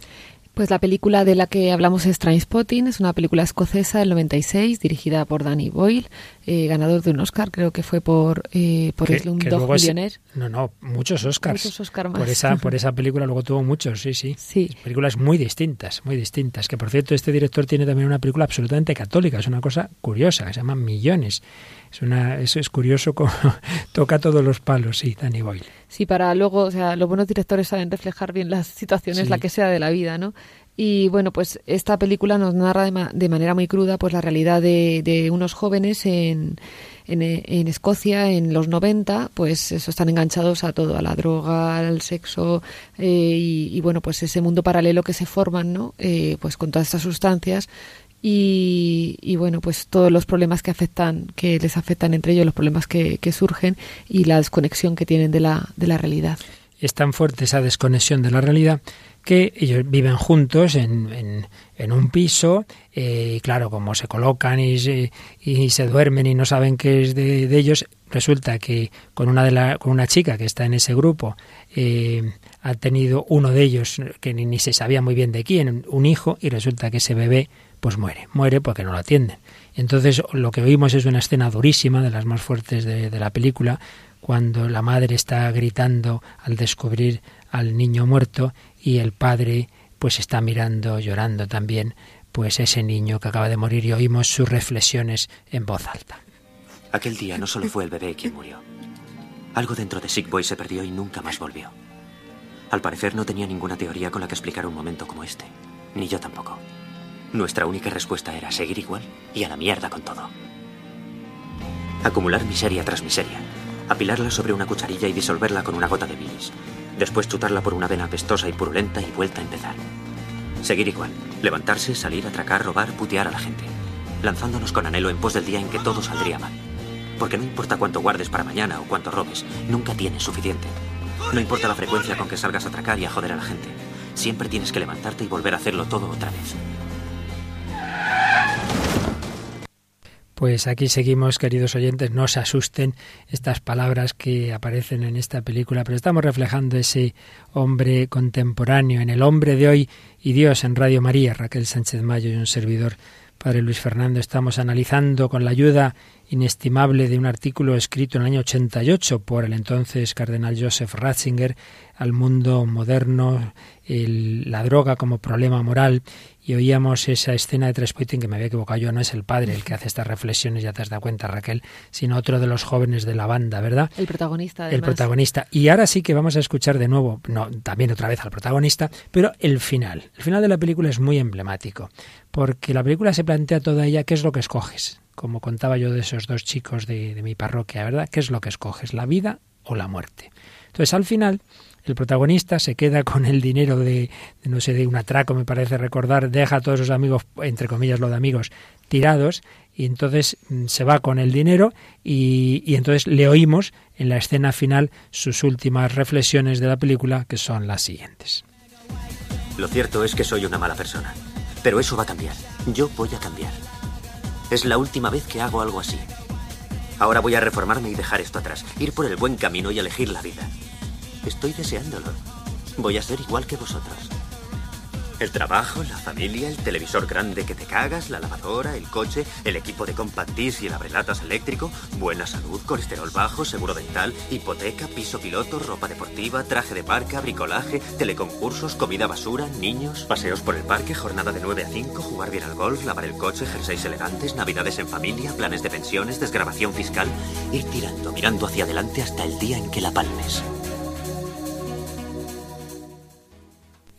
Speaker 3: Pues la película de la que hablamos es Trainspotting, es una película escocesa del 96, dirigida por Danny Boyle, eh, ganador de un Oscar, creo que fue por, eh, por Slumdog Millionaire.
Speaker 1: No, no, muchos Oscars.
Speaker 3: Muchos Oscar más.
Speaker 1: Por esa, por esa película luego tuvo muchos, sí, sí.
Speaker 3: Sí.
Speaker 1: Películas muy distintas, muy distintas. Que por cierto, este director tiene también una película absolutamente católica, es una cosa curiosa, que se llama Millones. Es una, eso es curioso como toca todos los palos, sí, Danny Boyle.
Speaker 3: Sí, para luego, o sea, los buenos directores saben reflejar bien las situaciones,
Speaker 1: Sí.
Speaker 3: la que sea de la vida, ¿no? Y bueno, pues esta película nos narra de, ma- de manera muy cruda pues la realidad de, de unos jóvenes en, en, en Escocia en los 90, pues eso, están enganchados a todo, a la droga, al sexo eh, y, y, bueno, pues ese mundo paralelo que se forman, ¿no? Eh, pues con todas estas sustancias y, y, bueno, pues todos los problemas que afectan, que les afectan entre ellos, los problemas que, surgen y la desconexión que tienen de la, de la realidad.
Speaker 1: Es tan fuerte esa desconexión de la realidad que ellos viven juntos en, en, en un piso eh, y claro, como se colocan y se, y se duermen y no saben qué es de, de ellos, resulta que con una, de la, con una chica que está en ese grupo eh, ha tenido uno de ellos que ni, ni se sabía muy bien de quién, un hijo, y resulta que ese bebé pues muere, muere porque no lo atienden. Entonces lo que oímos es una escena durísima, de las más fuertes de, la película, cuando la madre está gritando al descubrir al niño muerto y el padre pues está mirando, llorando también, pues ese niño que acaba de morir y oímos sus reflexiones en voz alta.
Speaker 6: Aquel día no solo fue el bebé quien murió. Algo dentro de Sick Boy se perdió y nunca más volvió. Al parecer no tenía ninguna teoría con la que explicar un momento como este. Ni yo tampoco. Nuestra única respuesta era seguir igual y a la mierda con todo. Acumular miseria tras miseria. Apilarla sobre una cucharilla y disolverla con una gota de bilis. Después chutarla por una vena apestosa y purulenta y vuelta a empezar. Seguir igual. Levantarse, salir, atracar, robar, putear a la gente. Lanzándonos con anhelo en pos del día en que todo saldría mal. Porque no importa cuánto guardes para mañana o cuánto robes, nunca tienes suficiente. No importa la frecuencia con que salgas a atracar y a joder a la gente. Siempre tienes que levantarte y volver a hacerlo todo otra vez.
Speaker 1: Pues aquí seguimos, queridos oyentes, no se asusten estas palabras que aparecen en esta película, pero estamos reflejando ese hombre contemporáneo, en el hombre de hoy y Dios en Radio María, Raquel Sánchez Mayo y un servidor, Padre Luis Fernando, estamos analizando con la ayuda inestimable de un artículo escrito en el año 88 por el entonces cardenal Joseph Ratzinger al mundo moderno, la droga como problema moral, y oíamos esa escena de Trespoitin que me había equivocado yo, no es el padre el que hace estas reflexiones, ya te has dado cuenta Raquel, sino otro de los jóvenes de la banda, ¿verdad?
Speaker 3: El protagonista.
Speaker 1: El protagonista. Y ahora sí que vamos a escuchar de nuevo, no, también otra vez al protagonista, pero el final. El final de la película es muy emblemático, porque la película se plantea toda ella qué es lo que escoges, como contaba yo de esos dos chicos de, de mi parroquia, ¿verdad? ¿Qué es lo que escoges, la vida o la muerte? Entonces al final el protagonista se queda con el dinero de, no sé, de un atraco, me parece recordar, deja a todos sus amigos, entre comillas lo de amigos, tirados, y entonces mm, se va con el dinero y, y entonces le oímos en la escena final sus últimas reflexiones de la película, que son las siguientes.
Speaker 6: Lo cierto es que soy una mala persona, pero eso va a cambiar. Yo voy a cambiar. Es la última vez que hago algo así. Ahora voy a reformarme y dejar esto atrás, ir por el buen camino y elegir la vida. Estoy deseándolo. Voy a ser igual que vosotros. El trabajo, la familia, el televisor grande que te cagas, la lavadora, el coche, el equipo de compact disc y el abrelatas eléctrico, buena salud, colesterol bajo, seguro dental, hipoteca, piso piloto, ropa deportiva, traje de barca, bricolaje, teleconcursos, comida basura, niños, paseos por el parque, jornada de 9 a 5, jugar bien al golf, lavar el coche, jerseys elegantes, navidades en familia, planes de pensiones, desgrabación fiscal, ir tirando, mirando hacia adelante hasta el día en que la palmes.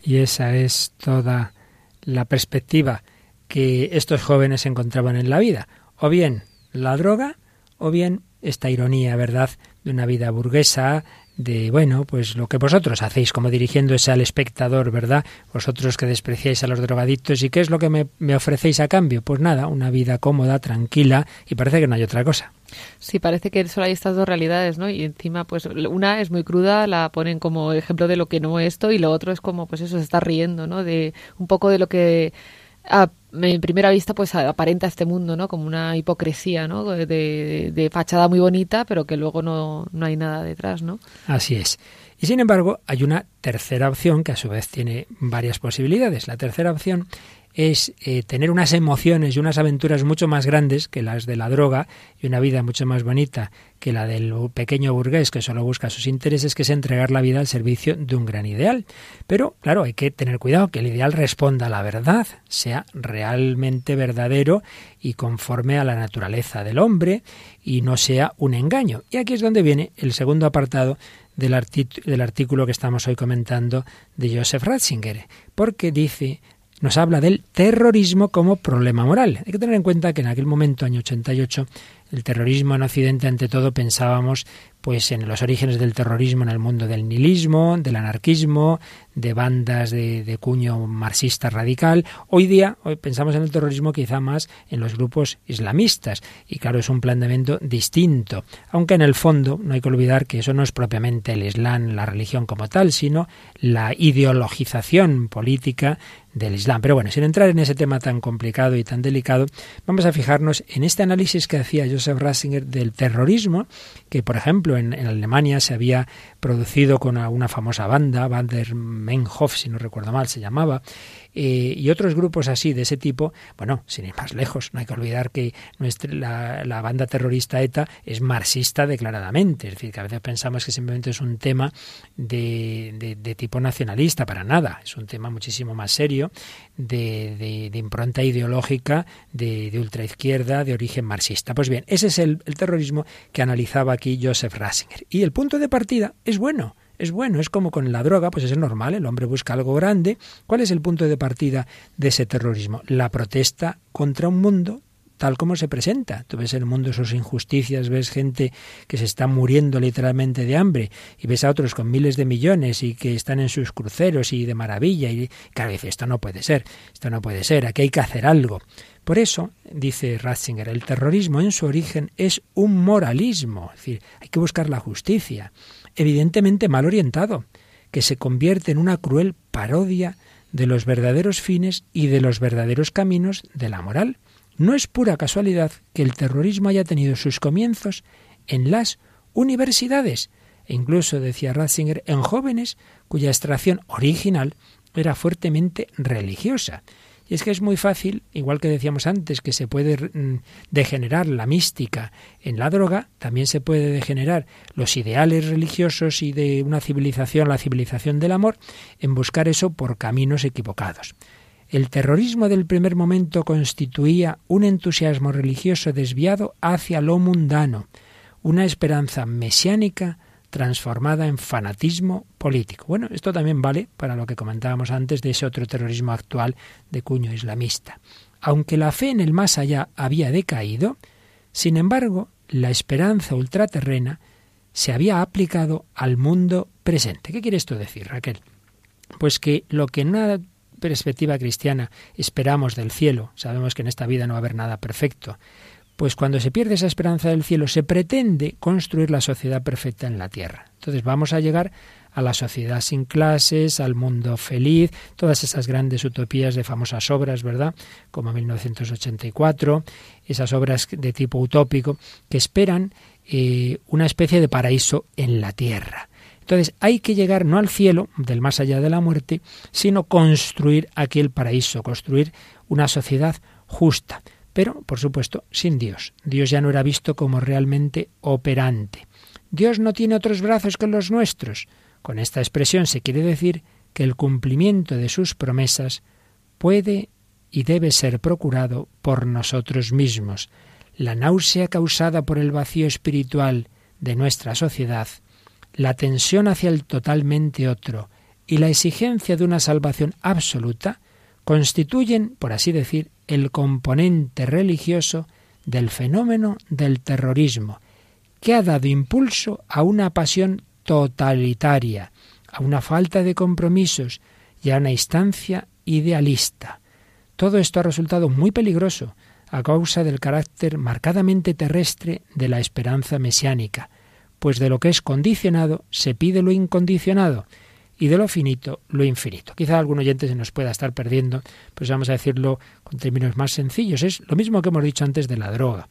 Speaker 1: Y esa es toda la perspectiva que estos jóvenes encontraban en la vida. O bien la droga, o bien esta ironía, ¿verdad?, de una vida burguesa, de, bueno, pues lo que vosotros hacéis, como dirigiéndose al espectador, ¿verdad? Vosotros que despreciáis a los drogadictos, ¿y qué es lo que me, me ofrecéis a cambio? Pues nada, una vida cómoda, tranquila, y parece que no hay otra cosa.
Speaker 3: Sí, parece que solo hay estas dos realidades, ¿no? Y encima, pues una es muy cruda, la ponen como ejemplo de lo que no es esto, y lo otro es como, pues eso, se está riendo, ¿no? De un poco de lo que a en primera vista pues aparenta este mundo no como una hipocresía no de, de, fachada muy bonita pero que luego no, no hay nada detrás no
Speaker 1: así es. Y sin embargo hay una tercera opción que a su vez tiene varias posibilidades. La tercera opción es eh, tener unas emociones y unas aventuras mucho más grandes que las de la droga y una vida mucho más bonita que la del pequeño burgués que solo busca sus intereses, que es entregar la vida al servicio de un gran ideal. Pero, claro, hay que tener cuidado que el ideal responda a la verdad, sea realmente verdadero y conforme a la naturaleza del hombre y no sea un engaño. Y aquí es donde viene el segundo apartado del, del artículo que estamos hoy comentando de Joseph Ratzinger, porque dice nos habla del terrorismo como problema moral. Hay que tener en cuenta que en aquel momento, año 88, el terrorismo en Occidente, ante todo, pensábamos pues en los orígenes del terrorismo en el mundo del nihilismo, del anarquismo, de bandas de, cuño marxista radical. Hoy día hoy pensamos en el terrorismo quizá más en los grupos islamistas y claro es un planteamiento distinto, aunque en el fondo no hay que olvidar que eso no es propiamente el Islam, la religión como tal, sino la ideologización política del Islam. Pero bueno, sin entrar en ese tema tan complicado y tan delicado, vamos a fijarnos en este análisis que hacía Joseph Ratzinger del terrorismo, que por ejemplo en, Alemania se había producido con una famosa banda, Bader Meinhof, si no recuerdo mal, se llamaba, eh, y otros grupos así de ese tipo, bueno, sin ir más lejos, no hay que olvidar que nuestra, la, banda terrorista ETA es marxista declaradamente, es decir, que a veces pensamos que simplemente es un tema de, de, tipo nacionalista, para nada, es un tema muchísimo más serio, de, impronta ideológica, de, ultraizquierda, de origen marxista. Pues bien, ese es el, terrorismo que analizaba aquí Joseph Rasinger. Y el punto de partida bueno es bueno, es como con la droga, pues es normal, el hombre busca algo grande. ¿Cuál es el punto de partida de ese terrorismo? La protesta contra un mundo tal como se presenta. Tú ves el mundo sus injusticias, ves gente que se está muriendo literalmente de hambre y ves a otros con miles de millones y que están en sus cruceros y de maravilla y claro, dice, esto no puede ser, esto no puede ser, aquí hay que hacer algo. Por eso, dice Ratzinger, el terrorismo en su origen es un moralismo, es decir, hay que buscar la justicia evidentemente mal orientado, que se convierte en una cruel parodia de los verdaderos fines y de los verdaderos caminos de la moral. No es pura casualidad que el terrorismo haya tenido sus comienzos en las universidades, e incluso, decía Ratzinger, en jóvenes cuya extracción original era fuertemente religiosa. Es que es muy fácil, igual que decíamos antes, que se puede mm, degenerar la mística en la droga, también se puede degenerar los ideales religiosos y de una civilización, la civilización del amor, en buscar eso por caminos equivocados. El terrorismo del primer momento constituía un entusiasmo religioso desviado hacia lo mundano, una esperanza mesiánica transformada en fanatismo político. Bueno, esto también vale para lo que comentábamos antes de ese otro terrorismo actual de cuño islamista. Aunque la fe en el más allá había decaído, sin embargo, la esperanza ultraterrena se había aplicado al mundo presente. ¿Qué quiere esto decir, Raquel? Pues que lo que en una perspectiva cristiana esperamos del cielo, sabemos que en esta vida no va a haber nada perfecto, pues cuando se pierde esa esperanza del cielo, se pretende construir la sociedad perfecta en la tierra. Entonces vamos a llegar a la sociedad sin clases, al mundo feliz, todas esas grandes utopías de famosas obras, ¿verdad? Como 1984, esas obras de tipo utópico que esperan eh, una especie de paraíso en la tierra. Entonces hay que llegar no al cielo, del más allá de la muerte, sino construir aquel paraíso, construir una sociedad justa pero, por supuesto, sin Dios. Dios ya no era visto como realmente operante. Dios no tiene otros brazos que los nuestros. Con esta expresión se quiere decir que el cumplimiento de sus promesas puede y debe ser procurado por nosotros mismos. La náusea causada por el vacío espiritual de nuestra sociedad, la tensión hacia el totalmente otro y la exigencia de una salvación absoluta constituyen, por así decir, el componente religioso del fenómeno del terrorismo, que ha dado impulso a una pasión totalitaria, a una falta de compromisos y a una instancia idealista. Todo esto ha resultado muy peligroso a causa del carácter marcadamente terrestre de la esperanza mesiánica, pues de lo que es condicionado se pide lo incondicionado, y de lo finito lo infinito. Quizá algún oyente se nos pueda estar perdiendo, pues vamos a decirlo con términos más sencillos. Es lo mismo que hemos dicho antes de la droga.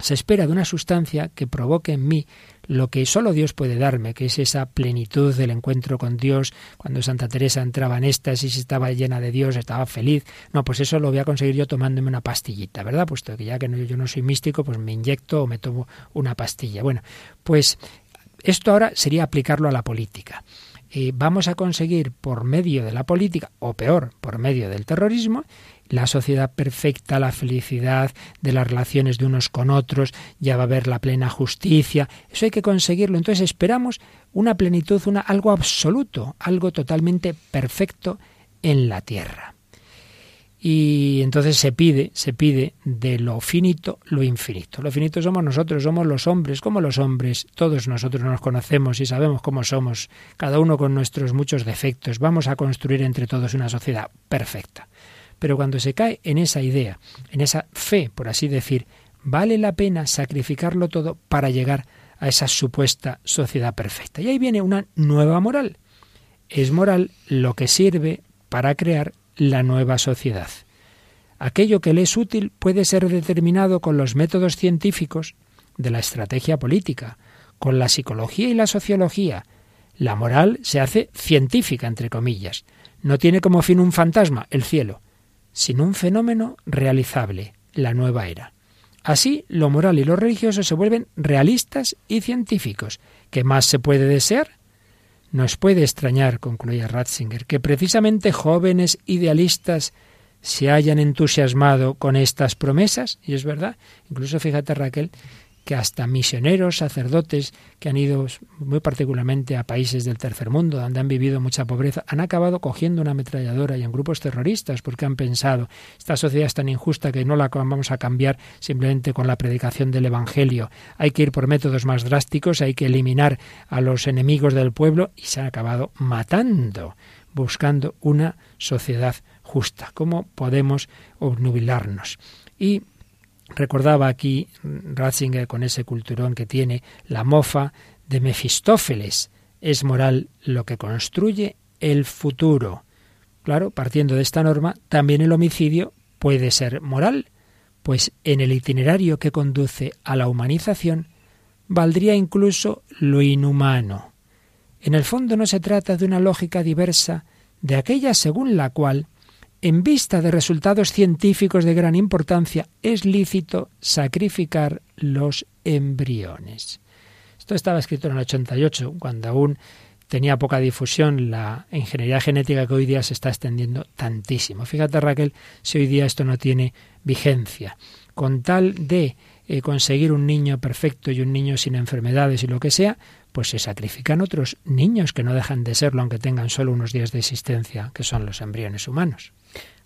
Speaker 1: Se espera de una sustancia que provoque en mí lo que solo Dios puede darme, que es esa plenitud del encuentro con Dios. Cuando Santa Teresa entraba en éxtasis, estaba llena de Dios, estaba feliz. No, pues eso lo voy a conseguir yo tomándome una pastillita, ¿verdad? Puesto que ya que yo no soy místico, pues me inyecto o me tomo una pastilla. Bueno, pues esto ahora sería aplicarlo a la política. Eh, vamos a conseguir por medio de la política, o peor, por medio del terrorismo, la sociedad perfecta, la felicidad de las relaciones de unos con otros, ya va a haber la plena justicia, eso hay que conseguirlo. Entonces esperamos una plenitud, una, algo absoluto, algo totalmente perfecto en la tierra. Y entonces se pide, se pide de lo finito lo infinito. Lo finito somos nosotros, somos los hombres, como los hombres, todos nosotros nos conocemos y sabemos cómo somos, cada uno con nuestros muchos defectos. Vamos a construir entre todos una sociedad perfecta. Pero cuando se cae en esa idea, en esa fe, por así decir, vale la pena sacrificarlo todo para llegar a esa supuesta sociedad perfecta. Y ahí viene una nueva moral. Es moral lo que sirve para crear la nueva sociedad. Aquello que le es útil puede ser determinado con los métodos científicos de la estrategia política, con la psicología y la sociología. La moral se hace científica, entre comillas. No tiene como fin un fantasma, el cielo, sino un fenómeno realizable, la nueva era. Así, lo moral y lo religioso se vuelven realistas y científicos. ¿Qué más se puede desear? Nos puede extrañar, concluía Ratzinger, que precisamente jóvenes idealistas se hayan entusiasmado con estas promesas, y es verdad, incluso fíjate Raquel, que hasta misioneros, sacerdotes que han ido muy particularmente a países del tercer mundo, donde han vivido mucha pobreza, han acabado cogiendo una ametralladora y en grupos terroristas porque han pensado, esta sociedad es tan injusta que no la vamos a cambiar simplemente con la predicación del Evangelio. Hay que ir por métodos más drásticos, hay que eliminar a los enemigos del pueblo y se han acabado matando, buscando una sociedad justa. ¿Cómo podemos obnubilarnos? Y Recordaba aquí Ratzinger con ese culturón que tiene la mofa de Mefistófeles. Es moral lo que construye el futuro. Claro, partiendo de esta norma, también el homicidio puede ser moral, pues en el itinerario que conduce a la humanización valdría incluso lo inhumano. En el fondo no se trata de una lógica diversa de aquella según la cual en vista de resultados científicos de gran importancia, es lícito sacrificar los embriones. Esto estaba escrito en el 88, cuando aún tenía poca difusión la ingeniería genética que hoy día se está extendiendo tantísimo. Fíjate Raquel, si hoy día esto no tiene vigencia. Con tal de eh, conseguir un niño perfecto y un niño sin enfermedades y lo que sea, pues se sacrifican otros niños que no dejan de serlo aunque tengan solo unos días de existencia, que son los embriones humanos.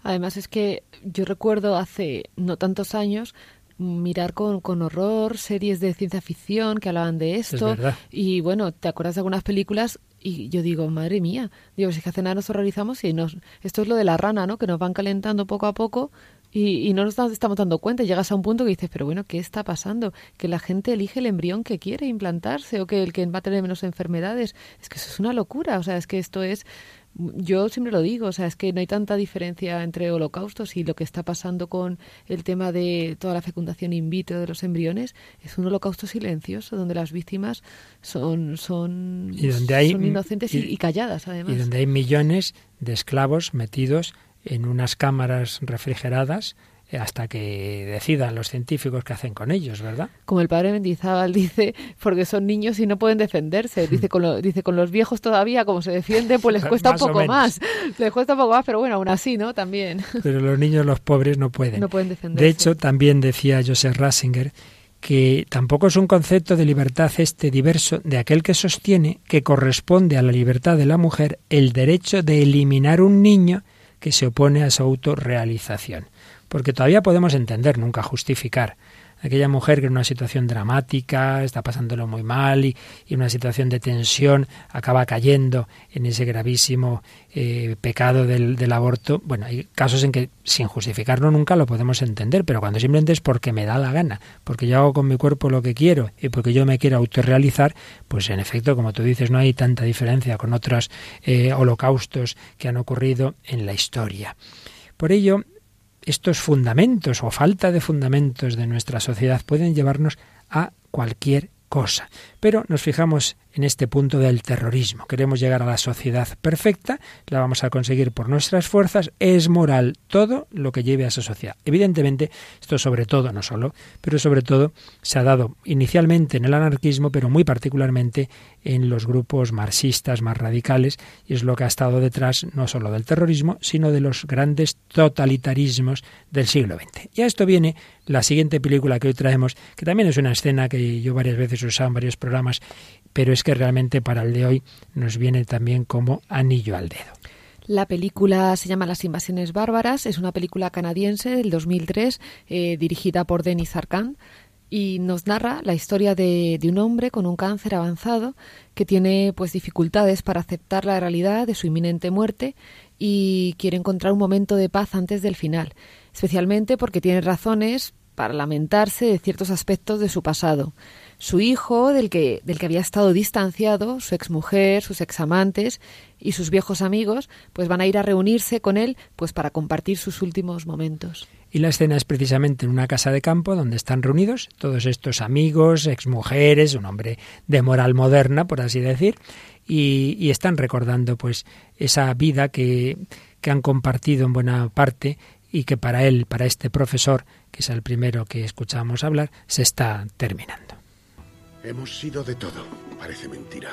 Speaker 3: Además es que yo recuerdo hace no tantos años mirar con, con horror series de ciencia ficción que hablaban de esto. y bueno, te acuerdas de algunas películas y yo digo, madre mía, digo, si es que hace nada nos horrorizamos y nos... Esto es lo de la rana, ¿no? Que nos van calentando poco a poco y, y, no nos estamos dando cuenta. Llegas a un punto que dices, pero bueno, ¿qué está pasando? Que la gente elige el embrión que quiere implantarse o que el que va a tener menos enfermedades. Es que eso es una locura. O sea, es que esto es yo siempre lo digo, o sea, es que no hay tanta diferencia entre holocaustos y lo que está pasando con el tema de toda la fecundación in vitro de los embriones. Es un holocausto silencioso donde las víctimas son, son, inocentes y, calladas, además.
Speaker 1: Y donde hay millones de esclavos metidos en unas cámaras refrigeradas hasta que decidan los científicos qué hacen con ellos, ¿verdad?
Speaker 3: Como el padre Mendizábal dice, porque son niños y no pueden defenderse. Dice con, dice con los viejos todavía, como se defiende, pues les cuesta un poco más. Les cuesta un poco más, pero bueno, aún así, ¿no? También.
Speaker 1: Pero los niños, los pobres, no pueden.
Speaker 3: No pueden defenderse.
Speaker 1: De hecho, también decía Joseph Ratzinger que tampoco es un concepto de libertad este diverso de aquel que sostiene que corresponde a la libertad de la mujer el derecho de eliminar un niño que se opone a su autorrealización porque todavía podemos entender, nunca justificar. Aquella mujer que en una situación dramática, está pasándolo muy mal y, en una situación de tensión acaba cayendo en ese gravísimo eh, pecado del, del, aborto. Bueno, hay casos en que sin justificarlo nunca lo podemos entender, pero cuando simplemente es porque me da la gana, porque yo hago con mi cuerpo lo que quiero y porque yo me quiero autorrealizar, pues en efecto, como tú dices, no hay tanta diferencia con otros eh, holocaustos que han ocurrido en la historia. Por ello, estos fundamentos o falta de fundamentos de nuestra sociedad pueden llevarnos a cualquier cosa. Pero nos fijamos en este punto del terrorismo. Queremos llegar a la sociedad perfecta, la vamos a conseguir por nuestras fuerzas, es moral todo lo que lleve a esa sociedad. Evidentemente, esto sobre todo, no solo, pero sobre todo se ha dado inicialmente en el anarquismo, pero muy particularmente en los grupos marxistas más radicales, y es lo que ha estado detrás no solo del terrorismo, sino de los grandes totalitarismos del siglo XX. Y a esto viene la siguiente película que hoy traemos, que también es una escena que yo varias veces he usado en varios programas, pero es que realmente para el de hoy nos viene también como anillo al dedo.
Speaker 3: La película se llama Las invasiones bárbaras, es una película canadiense del 2003 eh, dirigida por Denis Arcand y nos narra la historia de, de, un hombre con un cáncer avanzado que tiene pues dificultades para aceptar la realidad de su inminente muerte y quiere encontrar un momento de paz antes del final, especialmente porque tiene razones para lamentarse de ciertos aspectos de su pasado su hijo, del que, del que había estado distanciado, su exmujer, sus examantes y sus viejos amigos, pues van a ir a reunirse con él, pues para compartir sus últimos momentos.
Speaker 1: Y la escena es precisamente en una casa de campo donde están reunidos todos estos amigos, exmujeres, un hombre de moral moderna, por así decir, y, y están recordando pues esa vida que, que han compartido en buena parte y que para él, para este profesor, que es el primero que escuchamos hablar, se está terminando.
Speaker 7: Hemos sido de todo. Parece mentira.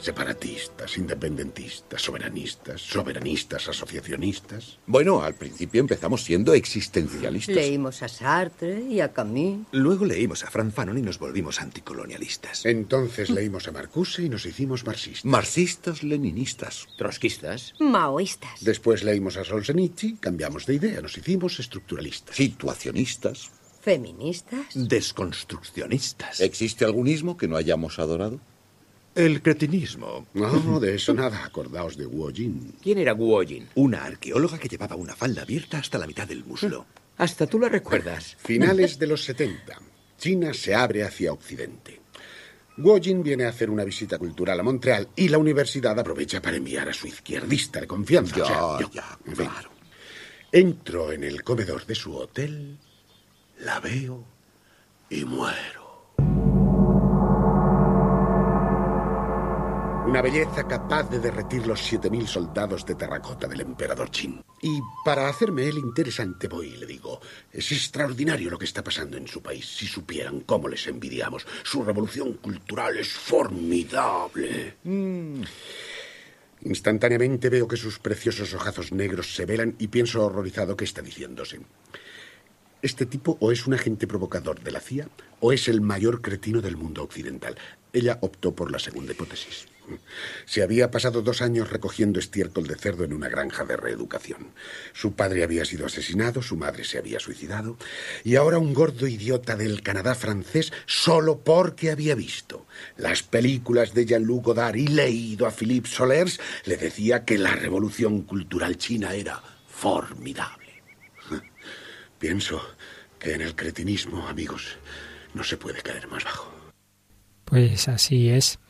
Speaker 7: Separatistas, independentistas, soberanistas, soberanistas, asociacionistas.
Speaker 8: Bueno, al principio empezamos siendo existencialistas.
Speaker 9: Leímos a Sartre y a Camus.
Speaker 8: Luego leímos a Franz Fanon y nos volvimos anticolonialistas.
Speaker 7: Entonces leímos a Marcuse y nos hicimos marxistas.
Speaker 8: Marxistas, leninistas.
Speaker 6: Trotskistas.
Speaker 9: Maoístas.
Speaker 7: Después leímos a Solzhenitsyn, cambiamos de idea, nos hicimos estructuralistas.
Speaker 8: Situacionistas.
Speaker 9: ¿Feministas?
Speaker 8: Desconstruccionistas. ¿Existe algún ismo que no hayamos adorado?
Speaker 7: El cretinismo. No, de eso nada. Acordaos de Guo Jin.
Speaker 6: ¿Quién era Guo Jin?
Speaker 8: Una arqueóloga que llevaba una falda abierta hasta la mitad del muslo.
Speaker 6: Hasta tú la recuerdas.
Speaker 7: Finales de los 70. China se abre hacia Occidente. Guo Jin viene a hacer una visita cultural a Montreal y la universidad aprovecha para enviar a su izquierdista de confianza.
Speaker 8: Ya, ya, claro.
Speaker 7: Entro en el comedor de su hotel la veo y muero. Una belleza capaz de derretir los 7.000 soldados de terracota del emperador Qin. Y para hacerme él interesante voy y le digo, es extraordinario lo que está pasando en su país. Si supieran cómo les envidiamos. Su revolución cultural es formidable. Mm. Instantáneamente veo que sus preciosos ojazos negros se velan y pienso horrorizado qué está diciéndose. Este tipo o es un agente provocador de la CIA o es el mayor cretino del mundo occidental. Ella optó por la segunda hipótesis. Se había pasado dos años recogiendo estiércol de cerdo en una granja de reeducación. Su padre había sido asesinado, su madre se había suicidado, y ahora un gordo idiota del Canadá francés solo porque había visto las películas de Jean-Luc Godard y leído a Philippe Solers le decía que la revolución cultural china era formidable. Pienso que en el cretinismo, amigos, no se puede caer más bajo.
Speaker 1: Pues así es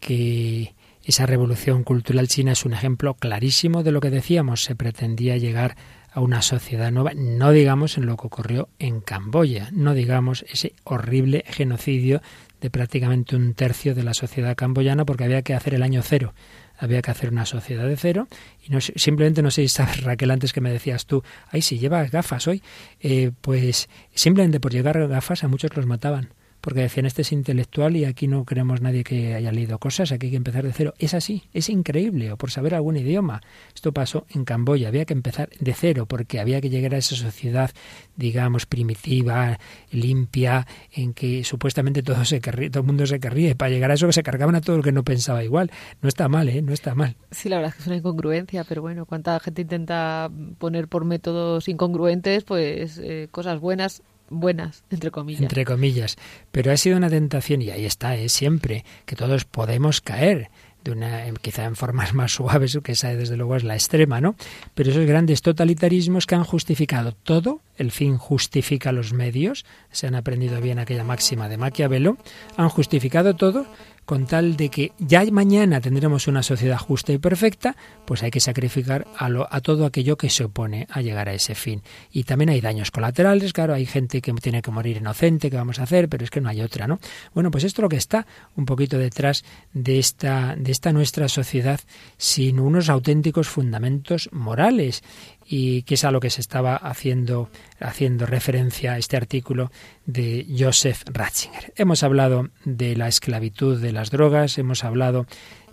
Speaker 1: que esa revolución cultural china es un ejemplo clarísimo de lo que decíamos. Se pretendía llegar a una sociedad nueva, no digamos en lo que ocurrió en Camboya, no digamos ese horrible genocidio de prácticamente un tercio de la sociedad camboyana porque había que hacer el año cero había que hacer una sociedad de cero y no simplemente no sé si sabes Raquel antes que me decías tú ay si llevas gafas hoy eh, pues simplemente por llevar gafas a muchos los mataban porque decían este es intelectual y aquí no queremos nadie que haya leído cosas, aquí hay que empezar de cero. Es así, es increíble, o por saber algún idioma. Esto pasó en Camboya, había que empezar de cero porque había que llegar a esa sociedad, digamos, primitiva, limpia, en que supuestamente todo, se querría, todo el mundo se querría. Para llegar a eso se cargaban a todo el que no pensaba igual. No está mal, ¿eh? No está mal.
Speaker 3: Sí, la verdad es que es una incongruencia, pero bueno, cuánta gente intenta poner por métodos incongruentes, pues eh, cosas buenas buenas, entre comillas.
Speaker 1: Entre comillas. Pero ha sido una tentación, y ahí está, es siempre, que todos podemos caer de una, quizá en formas más suaves, que esa desde luego es la extrema, ¿no? Pero esos grandes totalitarismos que han justificado todo, el fin justifica los medios, se han aprendido bien aquella máxima de Maquiavelo, han justificado todo con tal de que ya mañana tendremos una sociedad justa y perfecta, pues hay que sacrificar a, lo, a todo aquello que se opone a llegar a ese fin. Y también hay daños colaterales, claro, hay gente que tiene que morir inocente, ¿qué vamos a hacer? Pero es que no hay otra, ¿no? Bueno, pues esto es lo que está un poquito detrás de esta, de esta nuestra sociedad sin unos auténticos fundamentos morales y que es a lo que se estaba haciendo, haciendo referencia a este artículo de Joseph Ratzinger. Hemos hablado de la esclavitud de las drogas, hemos hablado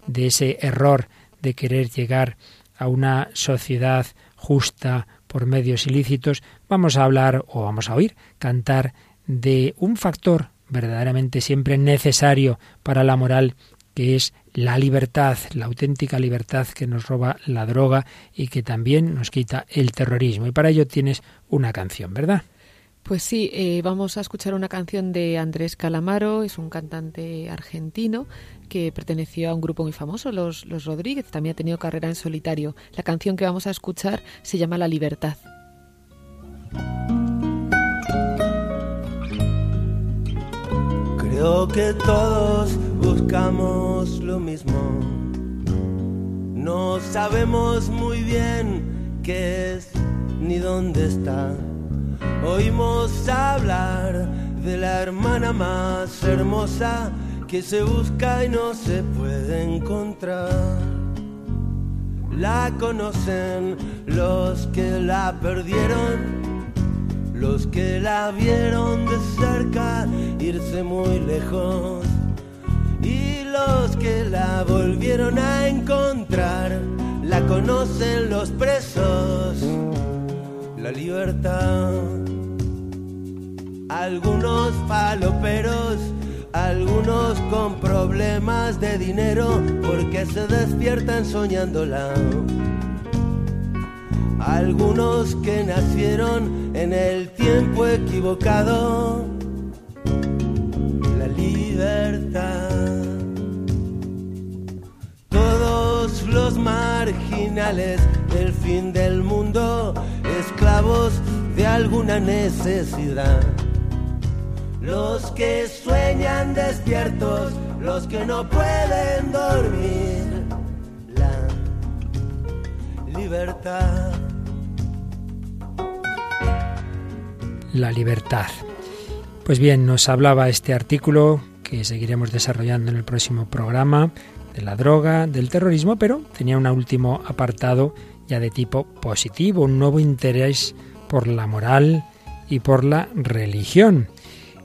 Speaker 1: de ese error de querer llegar a una sociedad justa por medios ilícitos, vamos a hablar o vamos a oír cantar de un factor verdaderamente siempre necesario para la moral que es la libertad, la auténtica libertad que nos roba la droga y que también nos quita el terrorismo. Y para ello tienes una canción, ¿verdad?
Speaker 3: Pues sí, eh, vamos a escuchar una canción de Andrés Calamaro, es un cantante argentino que perteneció a un grupo muy famoso, los, los Rodríguez, también ha tenido carrera en solitario. La canción que vamos a escuchar se llama La Libertad.
Speaker 5: Creo que todos buscamos lo mismo. No sabemos muy bien qué es ni dónde está. Oímos hablar de la hermana más hermosa que se busca y no se puede encontrar. La conocen los que la perdieron los que la vieron de cerca irse muy lejos y los que la volvieron a encontrar la conocen los presos. La libertad. Algunos paloperos algunos con problemas de dinero porque se despiertan soñándola. Algunos que nacieron en el tiempo equivocado, libertad. Todos los marginales del fin del mundo, esclavos de alguna necesidad. Los que sueñan despiertos, los que no pueden dormir. La libertad.
Speaker 1: la libertad. Pues bien, nos hablaba este artículo que seguiremos desarrollando en el próximo programa de la droga, del terrorismo, pero tenía un último apartado ya de tipo positivo, un nuevo interés por la moral y por la religión.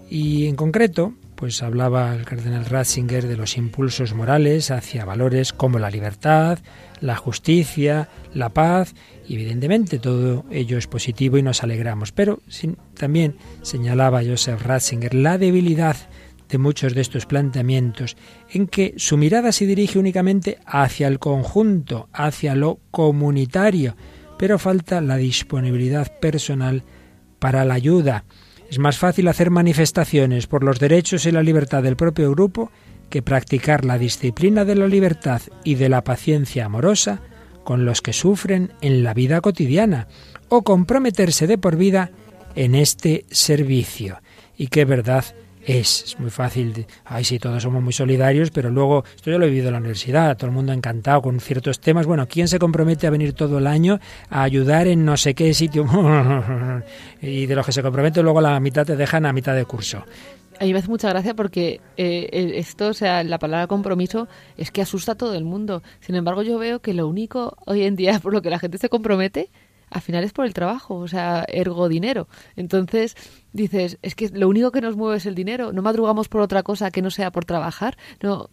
Speaker 1: Y en concreto, pues hablaba el cardenal Ratzinger de los impulsos morales hacia valores como la libertad, la justicia, la paz, y evidentemente todo ello es positivo y nos alegramos, pero también señalaba Joseph Ratzinger la debilidad de muchos de estos planteamientos, en que su mirada se dirige únicamente hacia el conjunto, hacia lo comunitario, pero falta la disponibilidad personal para la ayuda. Es más fácil hacer manifestaciones por los derechos y la libertad del propio grupo que practicar la disciplina de la libertad y de la paciencia amorosa con los que sufren en la vida cotidiana o comprometerse de por vida en este servicio. Y qué verdad es. Es muy fácil, ay, sí, todos somos muy solidarios, pero luego, esto yo lo he vivido en la universidad, todo el mundo encantado con ciertos temas. Bueno, ¿quién se compromete a venir todo el año a ayudar en no sé qué sitio? y de los que se comprometen, luego la mitad te dejan a mitad de curso.
Speaker 3: A mí me hace mucha gracia porque eh, esto, o sea, la palabra compromiso es que asusta a todo el mundo. Sin embargo, yo veo que lo único hoy en día por lo que la gente se compromete, al final es por el trabajo, o sea, ergo dinero. Entonces, dices, es que lo único que nos mueve es el dinero, no madrugamos por otra cosa que no sea por trabajar. No,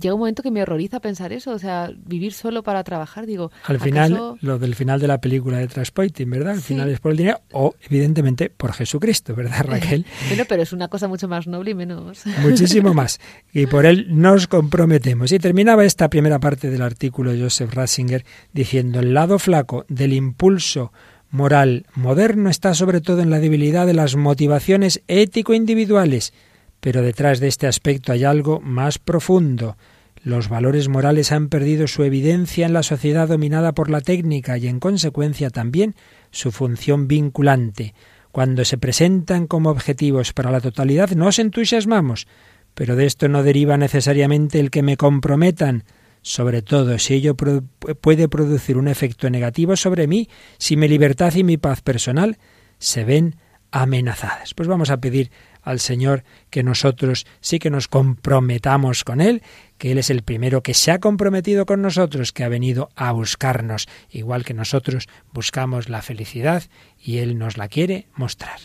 Speaker 3: llega un momento que me horroriza pensar eso, o sea, vivir solo para trabajar, digo.
Speaker 1: Al final, lo del final de la película de Transpoiting, ¿verdad? Al final es por el dinero o evidentemente por Jesucristo, ¿verdad, Raquel?
Speaker 3: bueno, pero es una cosa mucho más noble y menos.
Speaker 1: Muchísimo más. Y por él nos comprometemos. Y terminaba esta primera parte del artículo de Joseph Ratzinger diciendo el lado flaco del impulso moral moderno está sobre todo en la debilidad de las motivaciones ético-individuales, pero detrás de este aspecto hay algo más profundo. Los valores morales han perdido su evidencia en la sociedad dominada por la técnica y en consecuencia también su función vinculante. Cuando se presentan como objetivos para la totalidad nos entusiasmamos, pero de esto no deriva necesariamente el que me comprometan, sobre todo si ello puede producir un efecto negativo sobre mí, si mi libertad y mi paz personal se ven amenazadas. Pues vamos a pedir al Señor que nosotros sí que nos comprometamos con Él, que Él es el primero que se ha comprometido con nosotros, que ha venido a buscarnos, igual que nosotros buscamos la felicidad y Él nos la quiere mostrar.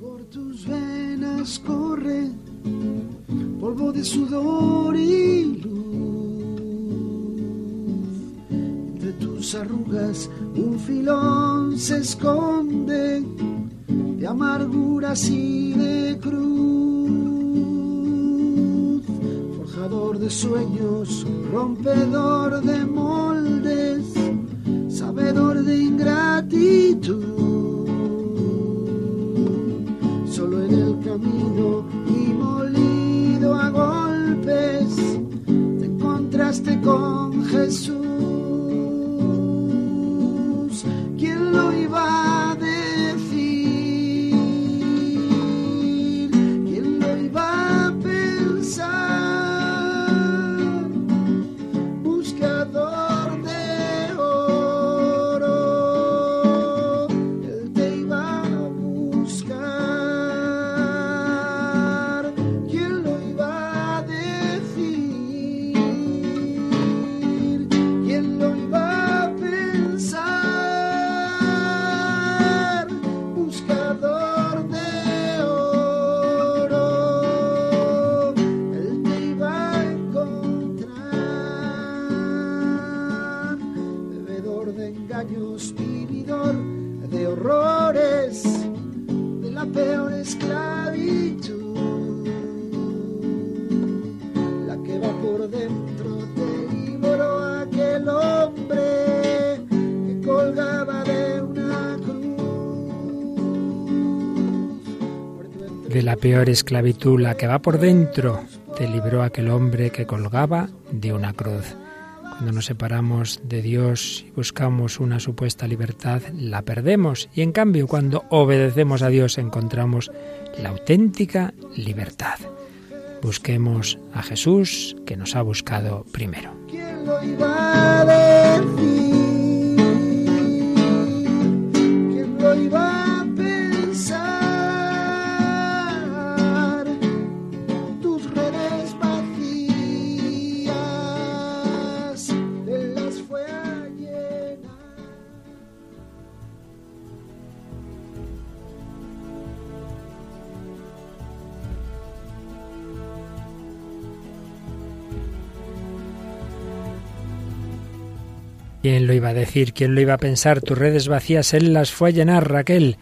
Speaker 1: Por tus venas corre polvo de sudor y tus arrugas un filón se esconde de amarguras y de cruz. Forjador de sueños, rompedor de moldes, sabedor de ingratitud. Solo en el camino y molido a golpes te encontraste con Jesús. ¿Quién lo iba peor esclavitud, la que va por dentro, te libró aquel hombre que colgaba de una cruz. Cuando nos separamos de Dios y buscamos una supuesta libertad, la perdemos. Y en cambio, cuando obedecemos a Dios, encontramos la auténtica libertad. Busquemos a Jesús, que nos ha buscado primero. ¿Quién lo iba a decir? ¿Quién lo iba a pensar? Tus redes vacías, Él las fue a llenar, Raquel.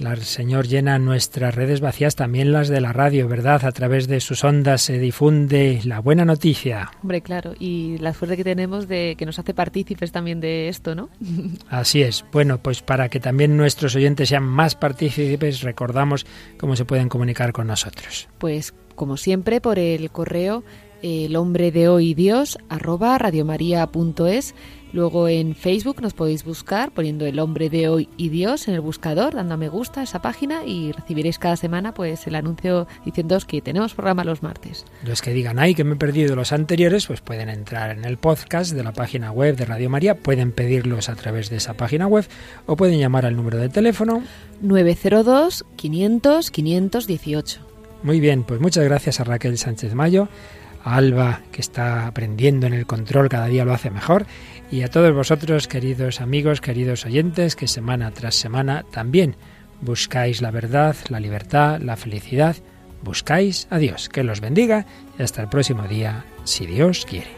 Speaker 1: El Señor llena nuestras redes vacías, también las de la radio, ¿verdad? A través de sus ondas se difunde la buena noticia.
Speaker 3: Hombre, claro, y la suerte que tenemos de que nos hace partícipes también de esto, ¿no?
Speaker 1: Así es. Bueno, pues para que también nuestros oyentes sean más partícipes, recordamos cómo se pueden comunicar con nosotros.
Speaker 3: Pues como siempre, por el correo el hombre de hoy Dios arroba radiomaria.es Luego en Facebook nos podéis buscar poniendo el hombre de hoy y Dios en el buscador, dando a me gusta a esa página y recibiréis cada semana pues el anuncio diciéndoos que tenemos programa los martes.
Speaker 1: Los que digan, ay, que me he perdido los anteriores, pues pueden entrar en el podcast de la página web de Radio María, pueden pedirlos a través de esa página web o pueden llamar al número de teléfono
Speaker 3: 902 500 518.
Speaker 1: Muy bien, pues muchas gracias a Raquel Sánchez Mayo, a Alba que está aprendiendo en el control, cada día lo hace mejor y a todos vosotros, queridos amigos, queridos oyentes, que semana tras semana también buscáis la verdad, la libertad, la felicidad, buscáis a Dios. Que los bendiga y hasta el próximo día, si Dios quiere.